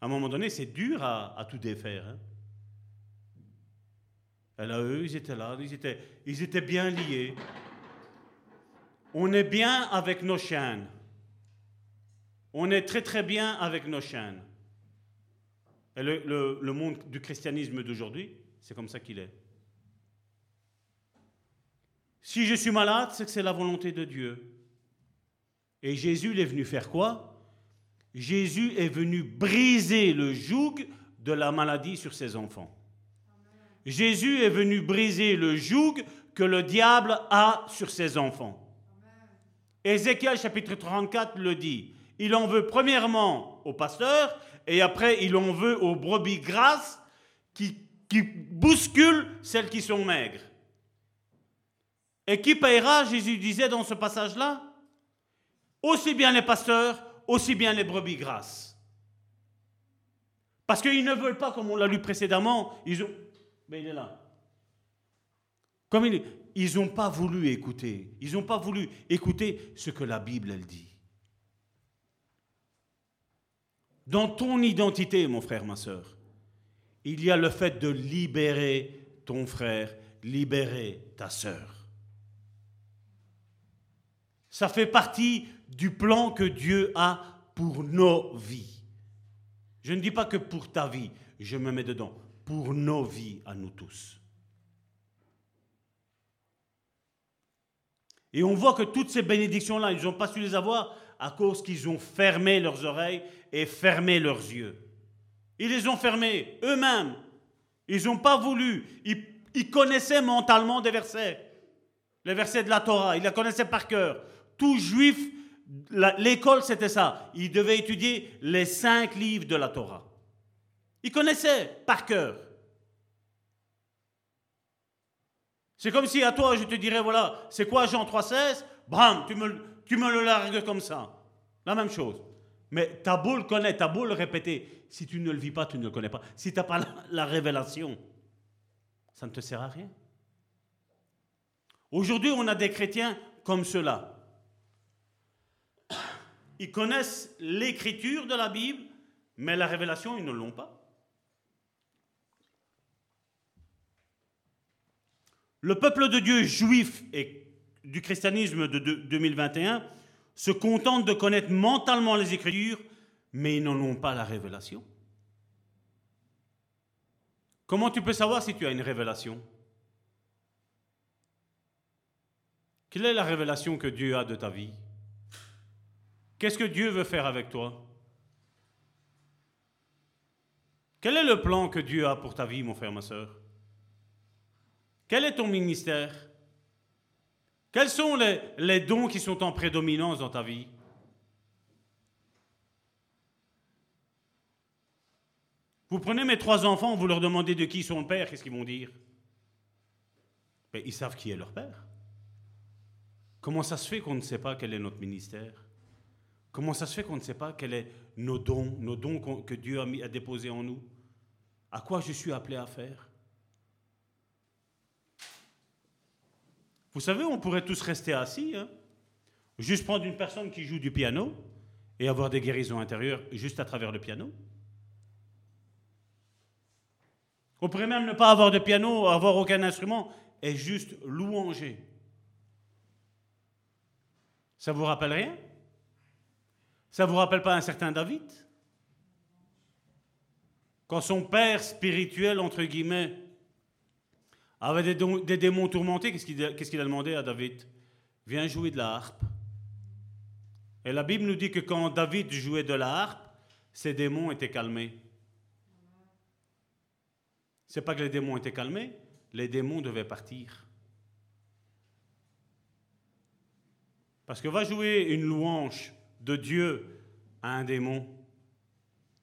À un moment donné, c'est dur à, à tout défaire. hein. Et là, eux, ils étaient là, ils étaient, ils étaient bien liés. On est bien avec nos chaînes. On est très très bien avec nos chaînes. Et le, monde du christianisme d'aujourd'hui, c'est comme ça qu'il est. Si je suis malade, c'est que c'est la volonté de Dieu. Et Jésus, il est venu faire quoi? Jésus est venu briser le joug de la maladie sur ses enfants. Jésus est venu briser le joug que le diable a sur ses enfants. Ézéchiel chapitre 34 le dit. Il en veut premièrement aux pasteurs et après il en veut aux brebis grasses qui, qui bousculent celles qui sont maigres. Et qui payera, Jésus disait dans ce passage-là Aussi bien les pasteurs, aussi bien les brebis grasses. Parce qu'ils ne veulent pas, comme on l'a lu précédemment, ils ont... Mais il est là. Comme il, ils n'ont pas voulu écouter. Ils n'ont pas voulu écouter ce que la Bible, elle dit. Dans ton identité, mon frère, ma soeur, il y a le fait de libérer ton frère, libérer ta sœur. Ça fait partie du plan que Dieu a pour nos vies. Je ne dis pas que pour ta vie, je me mets dedans, pour nos vies à nous tous. Et on voit que toutes ces bénédictions-là, ils n'ont pas su les avoir à cause qu'ils ont fermé leurs oreilles et fermé leurs yeux. Ils les ont fermés eux-mêmes. Ils n'ont pas voulu. Ils, connaissaient mentalement des versets. Les versets de la Torah, ils la connaissaient par cœur. Tout juif, l'école c'était ça. Il devait étudier les cinq livres de la Torah. Ils connaissaient par cœur. C'est comme si à toi, je te dirais, voilà, c'est quoi Jean 3,16 Bram, tu me, tu me le largues comme ça. La même chose. Mais ta beau le connaît, ta beau le répéter. Si tu ne le vis pas, tu ne le connais pas. Si tu n'as pas la, révélation, ça ne te sert à rien. Aujourd'hui, on a des chrétiens comme cela. Ils connaissent l'écriture de la Bible, mais la révélation, ils ne l'ont pas. Le peuple de Dieu juif et du christianisme de 2021 se contente de connaître mentalement les Écritures, mais ils n'en ont pas la révélation. Comment tu peux savoir si tu as une révélation? Quelle est la révélation que Dieu a de ta vie? Qu'est-ce que Dieu veut faire avec toi? Quel est le plan que Dieu a pour ta vie, mon frère, ma soeur quel est ton ministère? Quels sont les, dons qui sont en prédominance dans ta vie? Vous prenez mes trois enfants, vous leur demandez de qui sont le père, qu'est-ce qu'ils vont dire? Mais ben, Ils savent qui est leur père. Comment ça se fait qu'on ne sait pas quel est notre ministère? Comment ça se fait qu'on ne sait pas quels sont nos dons, nos dons que Dieu a, mis, a déposés en nous? À quoi je suis appelé à faire? Vous savez, on pourrait tous rester assis, hein. juste prendre une personne qui joue du piano et avoir des guérisons intérieures juste à travers le piano. On pourrait même ne pas avoir de piano, avoir aucun instrument et juste louanger. Ça vous rappelle rien? Ça vous rappelle pas un certain David? Quand son père spirituel, entre guillemets, avait des, démons tourmentés, qu'est-ce qu'il a demandé à David? Viens jouer de la harpe. Et la Bible nous dit que quand David jouait de la harpe, ses démons étaient calmés. C'est pas que les démons étaient calmés, les démons devaient partir. Parce que va jouer une louange de Dieu à un démon,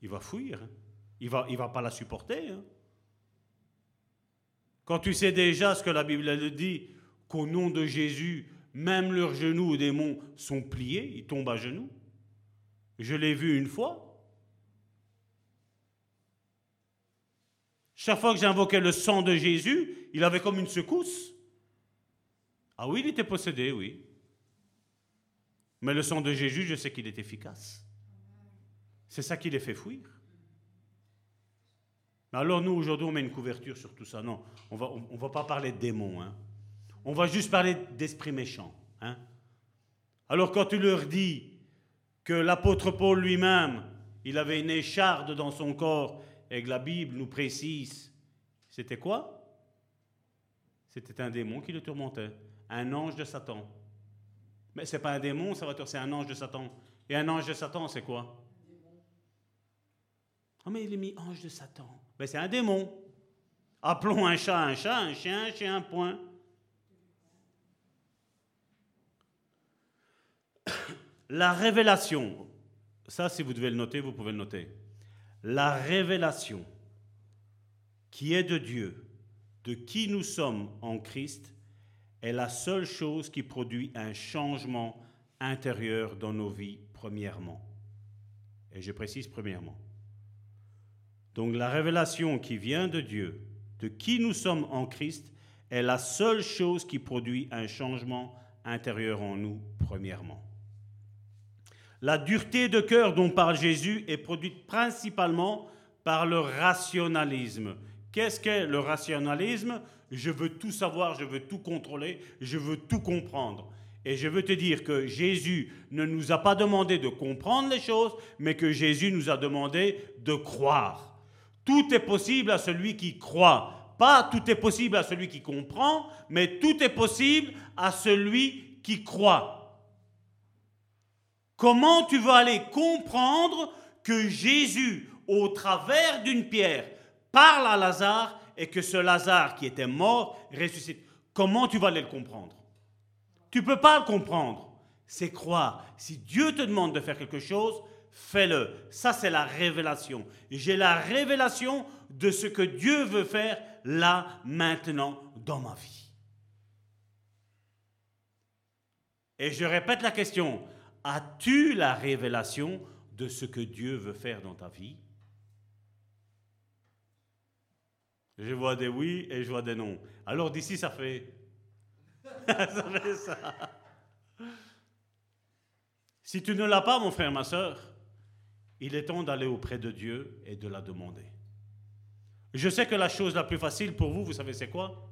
il va fuir, hein. il va, va pas la supporter. Hein. Quand tu sais déjà ce que la Bible dit, qu'au nom de Jésus, même leurs genoux aux démons sont pliés, ils tombent à genoux. Je l'ai vu une fois. Chaque fois que j'invoquais le sang de Jésus, il avait comme une secousse. Ah oui, il était possédé, oui. Mais le sang de Jésus, je sais qu'il est efficace. C'est ça qui les fait fuir. Alors nous, aujourd'hui, on met une couverture sur tout ça. Non, on va, ne on, va pas parler de démons. Hein. On va juste parler d'esprits méchants. Hein. Alors quand tu leur dis que l'apôtre Paul lui-même, il avait une écharde dans son corps et que la Bible nous précise, c'était quoi? C'était un démon qui le tourmentait, un ange de Satan. Mais c'est pas un démon, ça va c'est un ange de Satan. Et un ange de Satan, c'est quoi? Oh mais il est mis ange de Satan. Ben, c'est un démon. Appelons un chat un chat, un chien un chien, point. La révélation, ça si vous devez le noter, vous pouvez le noter. La révélation qui est de Dieu, de qui nous sommes en Christ, est la seule chose qui produit un changement intérieur dans nos vies, premièrement. Et je précise premièrement. Donc la révélation qui vient de Dieu, de qui nous sommes en Christ, est la seule chose qui produit un changement intérieur en nous, premièrement. La dureté de cœur dont parle Jésus est produite principalement par le rationalisme. Qu'est-ce qu'est le rationalisme? Je veux tout savoir, je veux tout contrôler, je veux tout comprendre. Et je veux te dire que Jésus ne nous a pas demandé de comprendre les choses, mais que Jésus nous a demandé de croire. Tout est possible à celui qui croit. Pas tout est possible à celui qui comprend, mais tout est possible à celui qui croit. Comment tu vas aller comprendre que Jésus, au travers d'une pierre, parle à Lazare et que ce Lazare qui était mort ressuscite? Comment tu vas aller le comprendre? Tu ne peux pas le comprendre. C'est croire. Si Dieu te demande de faire quelque chose, fais-le. Ça, c'est la révélation. J'ai la révélation de ce que Dieu veut faire là, maintenant, dans ma vie. Et je répète la question, as-tu la révélation de ce que Dieu veut faire dans ta vie? Je vois des oui et je vois des non. Alors d'ici, ça fait... ça fait ça. Si tu ne l'as pas, mon frère, ma soeur, il est temps d'aller auprès de Dieu et de la demander. Je sais que la chose la plus facile pour vous, vous savez c'est quoi?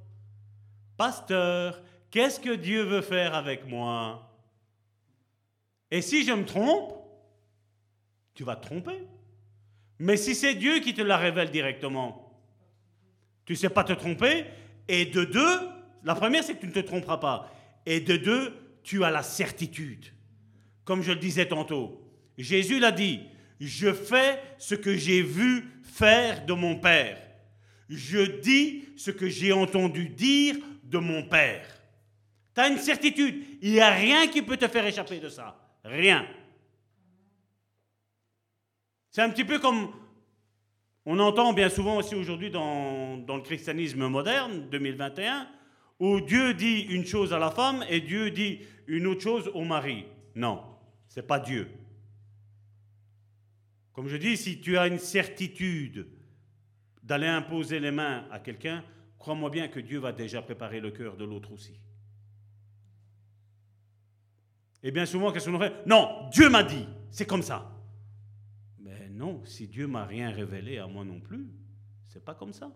Pasteur, qu'est-ce que Dieu veut faire avec moi? Et si je me trompe, tu vas te tromper. Mais si c'est Dieu qui te la révèle directement, tu ne sais pas te tromper. Et de deux, la première c'est que tu ne te tromperas pas. Et de deux, tu as la certitude. Comme je le disais tantôt, Jésus l'a dit, je fais ce que j'ai vu faire de mon Père. Je dis ce que j'ai entendu dire de mon Père. Tu as une certitude? Il n'y a rien qui peut te faire échapper de ça. Rien. C'est un petit peu comme on entend bien souvent aussi aujourd'hui dans, dans, le christianisme moderne, 2021, où Dieu dit une chose à la femme et Dieu dit une autre chose au mari. Non, c'est pas Dieu. Comme je dis, si tu as une certitude d'aller imposer les mains à quelqu'un, crois-moi bien que Dieu va déjà préparer le cœur de l'autre aussi. Et bien souvent, qu'est-ce qu'on fait? Non, Dieu m'a dit, c'est comme ça. Mais non, si Dieu m'a rien révélé à moi non plus, c'est pas comme ça.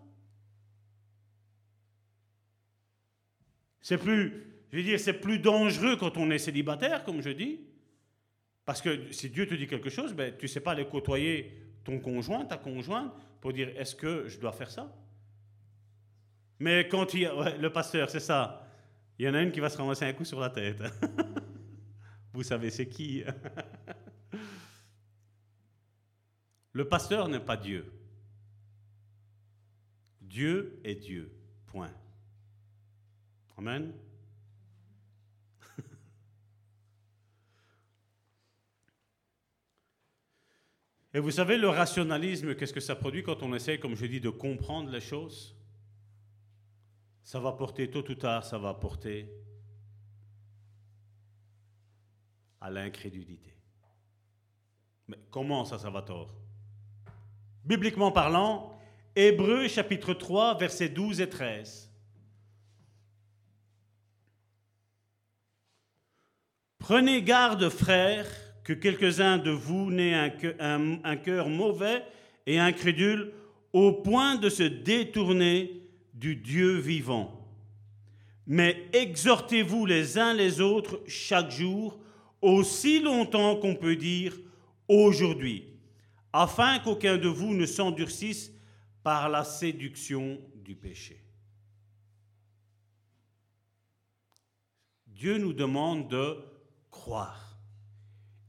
C'est plus, je veux dire, c'est plus dangereux quand on est célibataire, comme je dis, parce que si Dieu te dit quelque chose, ben, tu ne sais pas aller côtoyer ton conjoint, ta conjointe, pour dire est-ce que je dois faire ça? Mais quand il y a, le pasteur, c'est ça, il y en a une qui va se ramasser un coup sur la tête. Vous savez, c'est qui? Le pasteur n'est pas Dieu. Dieu est Dieu. Point. Amen. Et vous savez, le rationalisme, qu'est-ce que ça produit quand on essaie, comme je dis, de comprendre les choses? Ça va porter, tôt ou tard, ça va porter à l'incrédulité. Mais comment ça, ça va tort? Bibliquement parlant, Hébreu chapitre 3, versets 12 et 13. Prenez garde, frères, que quelques-uns de vous n'aient un cœur mauvais et incrédule au point de se détourner du Dieu vivant. Mais exhortez-vous les uns les autres chaque jour, aussi longtemps qu'on peut dire aujourd'hui, afin qu'aucun de vous ne s'endurcisse par la séduction du péché. Dieu nous demande de croire.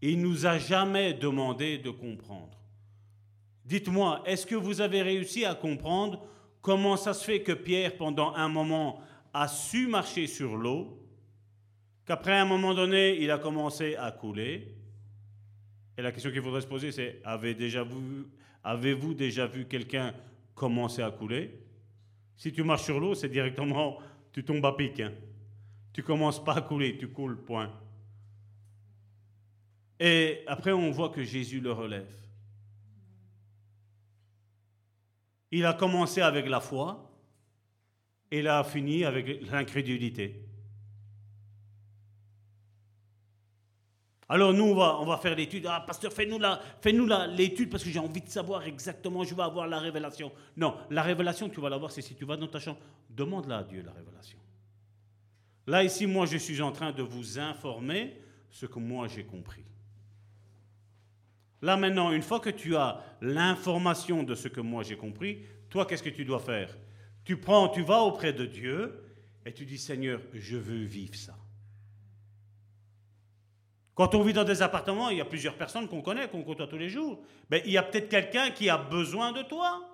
Il nous a jamais demandé de comprendre. Dites-moi, est-ce que vous avez réussi à comprendre comment ça se fait que Pierre, pendant un moment, a su marcher sur l'eau, qu'après un moment donné, il a commencé à couler? Et la question qu'il faudrait se poser, c'est avez-vous déjà vu quelqu'un commencer à couler? Si tu marches sur l'eau, c'est directement, tu tombes à pic. Hein. Tu commences pas à couler, tu coules, point. Et après, on voit que Jésus le relève. Il a commencé avec la foi et il a fini avec l'incrédulité. Alors nous, on va, faire l'étude. Ah, pasteur, fais-nous fais-nous l'étude parce que j'ai envie de savoir exactement, je vais avoir la révélation. Non, la révélation, tu vas l'avoir, c'est si tu vas dans ta chambre, demande-la à Dieu la révélation. Là, ici, moi, je suis en train de vous informer ce que moi j'ai compris. Là, maintenant, une fois que tu as l'information de ce que moi j'ai compris, toi, qu'est-ce que tu dois faire? Tu prends, tu vas auprès de Dieu et tu dis, Seigneur, je veux vivre ça. Quand on vit dans des appartements, il y a plusieurs personnes qu'on connaît, qu'on côtoie tous les jours. Ben, il y a peut-être quelqu'un qui a besoin de toi.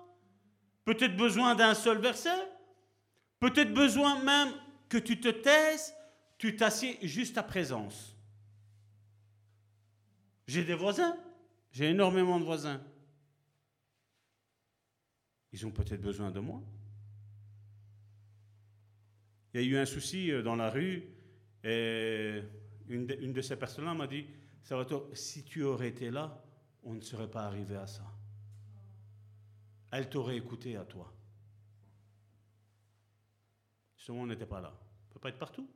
Peut-être besoin d'un seul verset. Peut-être besoin même que tu te taises, tu t'assieds juste à présence. J'ai des voisins. J'ai énormément de voisins. Ils ont peut-être besoin de moi. Il y a eu un souci euh, dans la rue et une de, ces personnes-là m'a dit, si tu aurais été là, on ne serait pas arrivé à ça. Elle t'aurait écouté à toi. Justement, on n'était pas là. On ne peut pas être partout.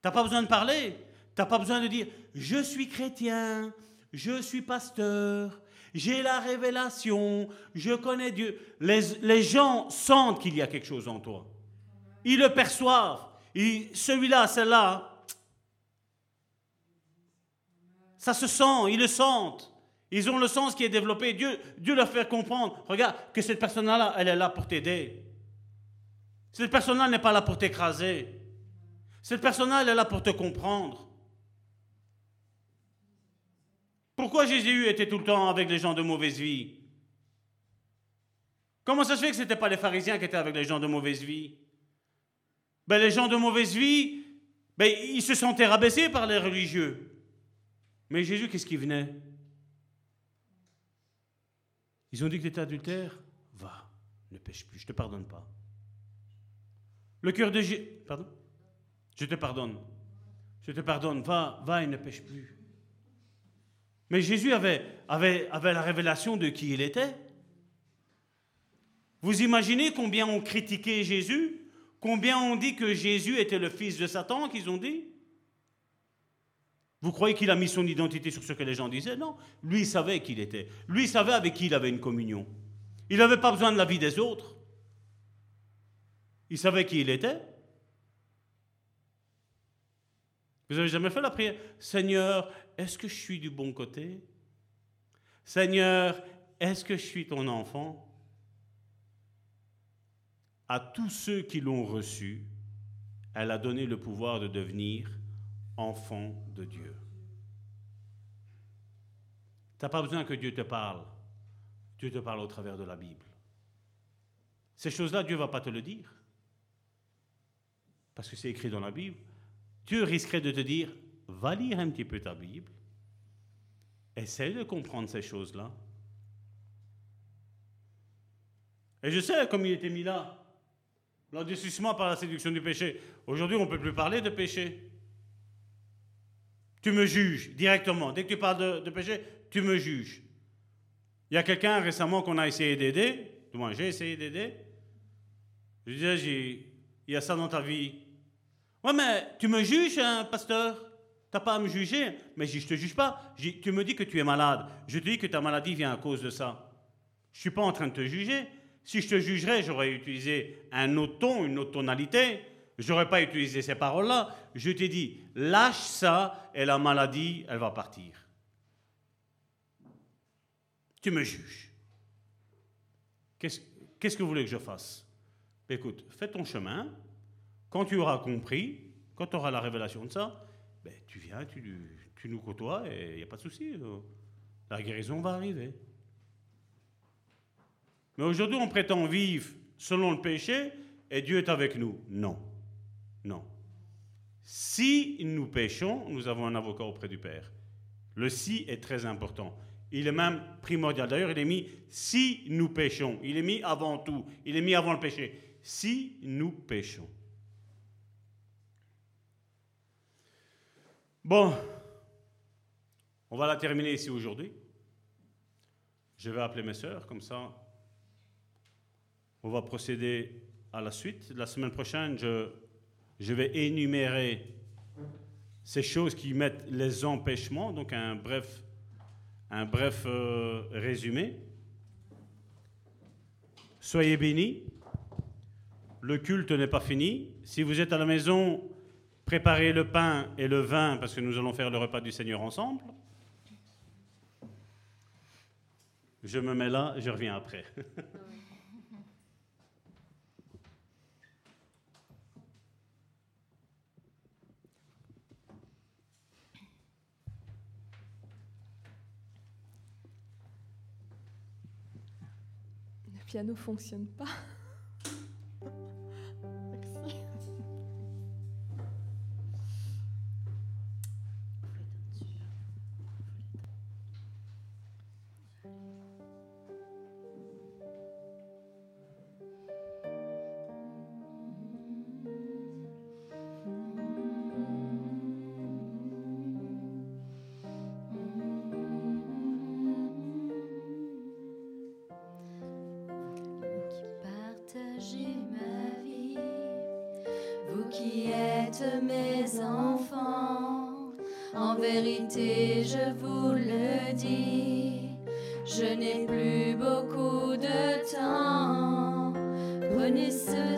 Tu n'as pas besoin de parler. Tu n'as pas besoin de dire, je suis chrétien, je suis pasteur, j'ai la révélation, je connais Dieu. Les, les gens sentent qu'il y a quelque chose en toi. Ils le perçoivent. Celui-là, celle-là, ça se sent, ils le sentent. Ils ont le sens qui est développé. Dieu, Dieu leur fait comprendre. Regarde, que cette personne-là, elle est là pour t'aider. Cette personne-là n'est pas là pour t'écraser. Cette personne-là, elle est là pour te comprendre. Pourquoi Jésus était tout le temps avec les gens de mauvaise vie? Comment ça se fait que ce n'étaient pas les pharisiens qui étaient avec les gens de mauvaise vie? Ben, Les gens de mauvaise vie, ben, ils se sentaient rabaissés par les religieux. Mais Jésus, qu'est-ce qui venait? Ils ont dit que tu étais adultère Va, ne pêche plus, je ne te pardonne pas. Le cœur de Jésus... Pardon? Je te pardonne. Je te pardonne, va, va et ne pêche plus. Mais Jésus avait, la révélation de qui il était. Vous imaginez combien on critiquait Jésus Combien on dit que Jésus était le fils de Satan, qu'ils ont dit? Vous croyez qu'il a mis son identité sur ce que les gens disaient? Non. Lui, savait qui il était. Lui, savait avec qui il avait une communion. Il n'avait pas besoin de la vie des autres. Il savait qui il était. Vous avez jamais fait la prière? Seigneur, est-ce que je suis du bon côté? Seigneur, est-ce que je suis ton enfant? À tous ceux qui l'ont reçu, elle a donné le pouvoir de devenir enfant de Dieu. Tu n'as pas besoin que Dieu te parle. Dieu te parle au travers de la Bible. Ces choses-là, Dieu ne va pas te le dire. Parce que c'est écrit dans la Bible. Dieu risquerait de te dire, va lire un petit peu ta Bible, essaye de comprendre ces choses-là. Et je sais, comme il était mis là, l'endurcissement par la séduction du péché. Aujourd'hui, on ne peut plus parler de péché. Tu me juges directement. Dès que tu parles de, péché, tu me juges. Il y a quelqu'un récemment qu'on a essayé d'aider, du moins j'ai essayé d'aider. Je disais, il y a ça dans ta vie, Ouais, mais tu me juges, hein, pasteur? T'as pas à me juger, mais je ne te juge pas. Tu me dis que tu es malade. Je te dis que ta maladie vient à cause de ça. Je ne suis pas en train de te juger. Si je te jugerais, j'aurais utilisé un autre ton, une autre tonalité. Je n'aurais pas utilisé ces paroles-là. Je t'ai dit, lâche ça et la maladie, elle va partir. Tu me juges. Qu'est-ce que vous voulez que je fasse? Écoute, fais ton chemin, quand tu auras compris, quand tu auras la révélation de ça, ben, tu viens, tu, nous côtoies et il n'y a pas de souci. Euh, la guérison va arriver. Mais aujourd'hui, on prétend vivre selon le péché et Dieu est avec nous. Non. Non. Si nous péchons, nous avons un avocat auprès du Père. Le si est très important. Il est même primordial. D'ailleurs, il est mis si nous péchons. Il est mis avant tout. Il est mis avant le péché. Si nous péchons. Bon, on va la terminer ici aujourd'hui. Je vais appeler mes sœurs, comme ça, on va procéder à la suite. La semaine prochaine, je, vais énumérer ces choses qui mettent les empêchements, donc un bref, euh, résumé. Soyez bénis. Le culte n'est pas fini. Si vous êtes à la maison, préparer le pain et le vin parce que nous allons faire le repas du Seigneur ensemble. Je me mets là, je reviens après. Le piano fonctionne pas. connaissent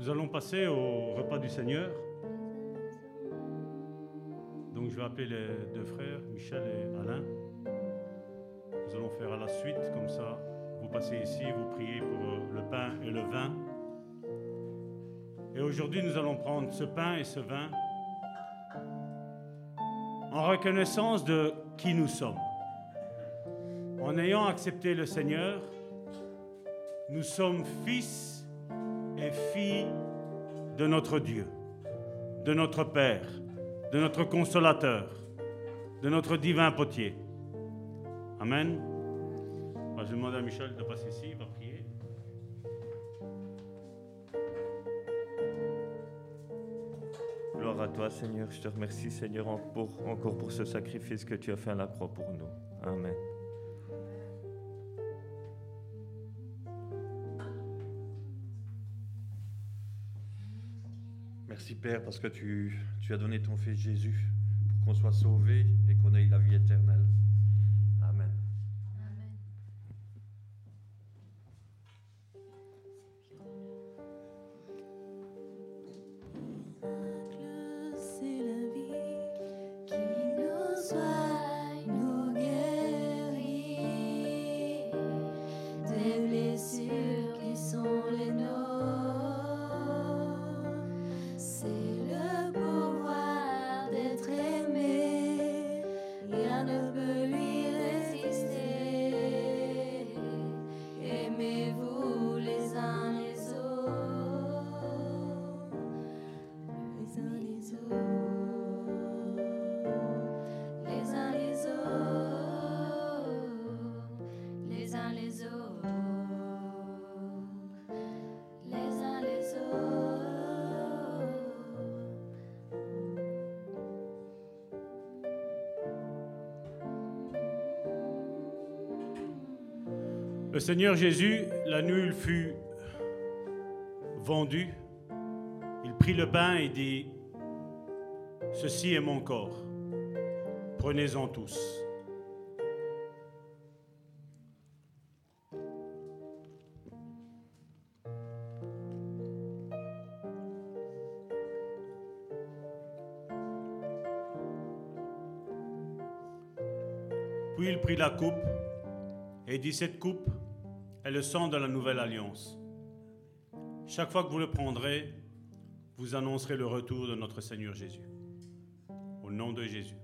Nous allons passer au repas du Seigneur. Donc je vais appeler les deux frères, Michel et Alain. Nous allons faire à la suite, comme ça, vous passez ici, vous priez pour euh, le pain et le vin. Et aujourd'hui, nous allons prendre ce pain et ce vin en reconnaissance de qui nous sommes. En ayant accepté le Seigneur, nous sommes fils et filles de notre Dieu, de notre Père, de notre Consolateur, de notre divin potier. Amen. Je demande à Michel de passer ici, il va prier. Gloire à toi, Seigneur. Je te remercie, Seigneur, encore pour ce sacrifice que tu as fait à la croix pour nous. Amen. Père parce que tu, as donné ton Fils Jésus pour qu'on soit sauvé et qu'on ait la vie éternelle. Seigneur Jésus, la il fut vendu, il prit le pain et dit, Ceci est mon corps, prenez-en tous. Puis il prit la coupe et dit, Cette coupe est le sang de la nouvelle alliance. Chaque fois que vous le prendrez, vous annoncerez le retour de notre Seigneur Jésus. Au nom de Jésus.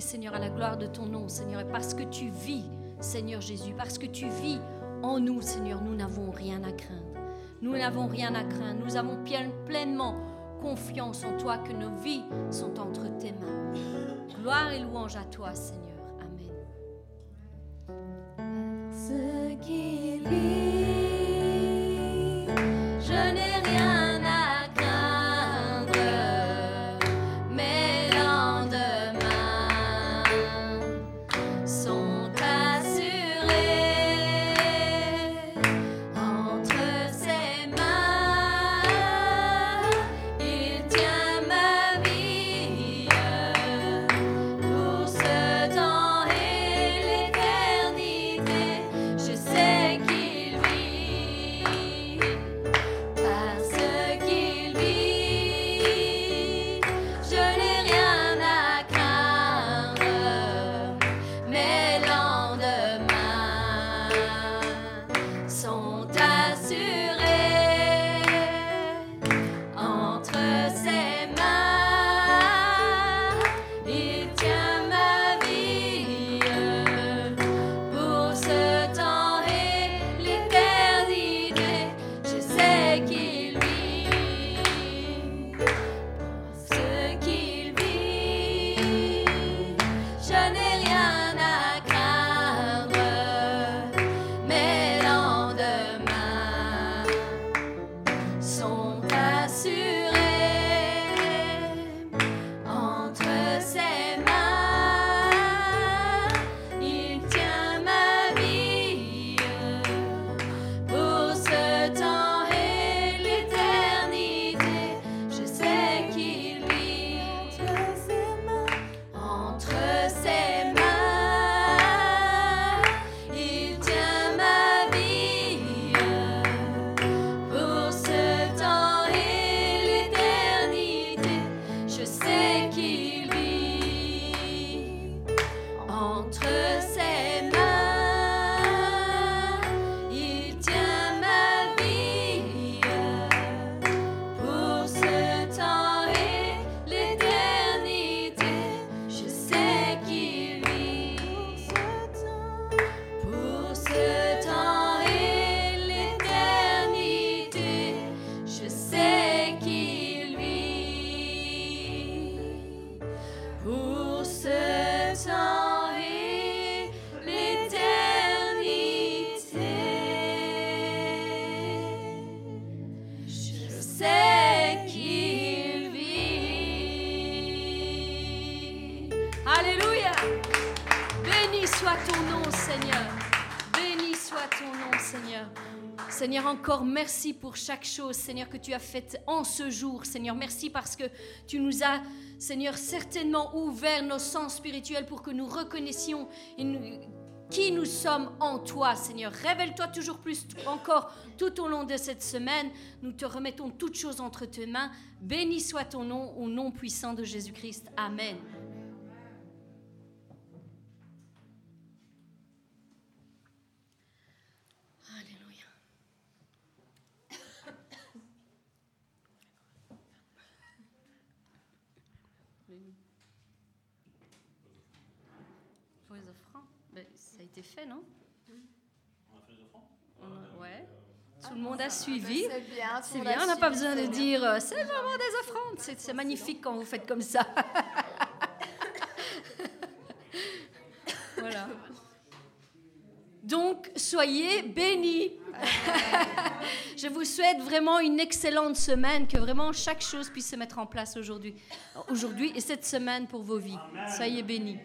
Seigneur, à la gloire de ton nom, Seigneur. Et parce que tu vis, Seigneur Jésus, parce que tu vis en nous, Seigneur, nous n'avons rien à craindre. Nous n'avons rien à craindre. Nous avons plein- pleinement confiance en toi que nos vies sont entre tes mains. Gloire et louange à toi, Seigneur. Amen. Merci pour chaque chose, Seigneur, que tu as faite en ce jour. Seigneur, merci parce que tu nous as, Seigneur, certainement ouvert nos sens spirituels pour que nous reconnaissions qui nous sommes en toi, Seigneur. Révèle-toi toujours plus encore tout au long de cette semaine. Nous te remettons toutes choses entre tes mains. Béni soit ton nom au nom puissant de Jésus-Christ. Amen. Ça a été fait, non On a- Ouais. Tout le monde a suivi. C'est bien, tout C'est le monde bien, a on n'a pas besoin de c'est bien. dire euh, c'est vraiment des offrandes. C'est c'est magnifique quand vous faites comme ça. voilà. Donc, soyez bénis. Je vous souhaite vraiment une excellente semaine, que vraiment chaque chose puisse se mettre en place aujourd'hui, aujourd'hui et cette semaine pour vos vies. Soyez bénis.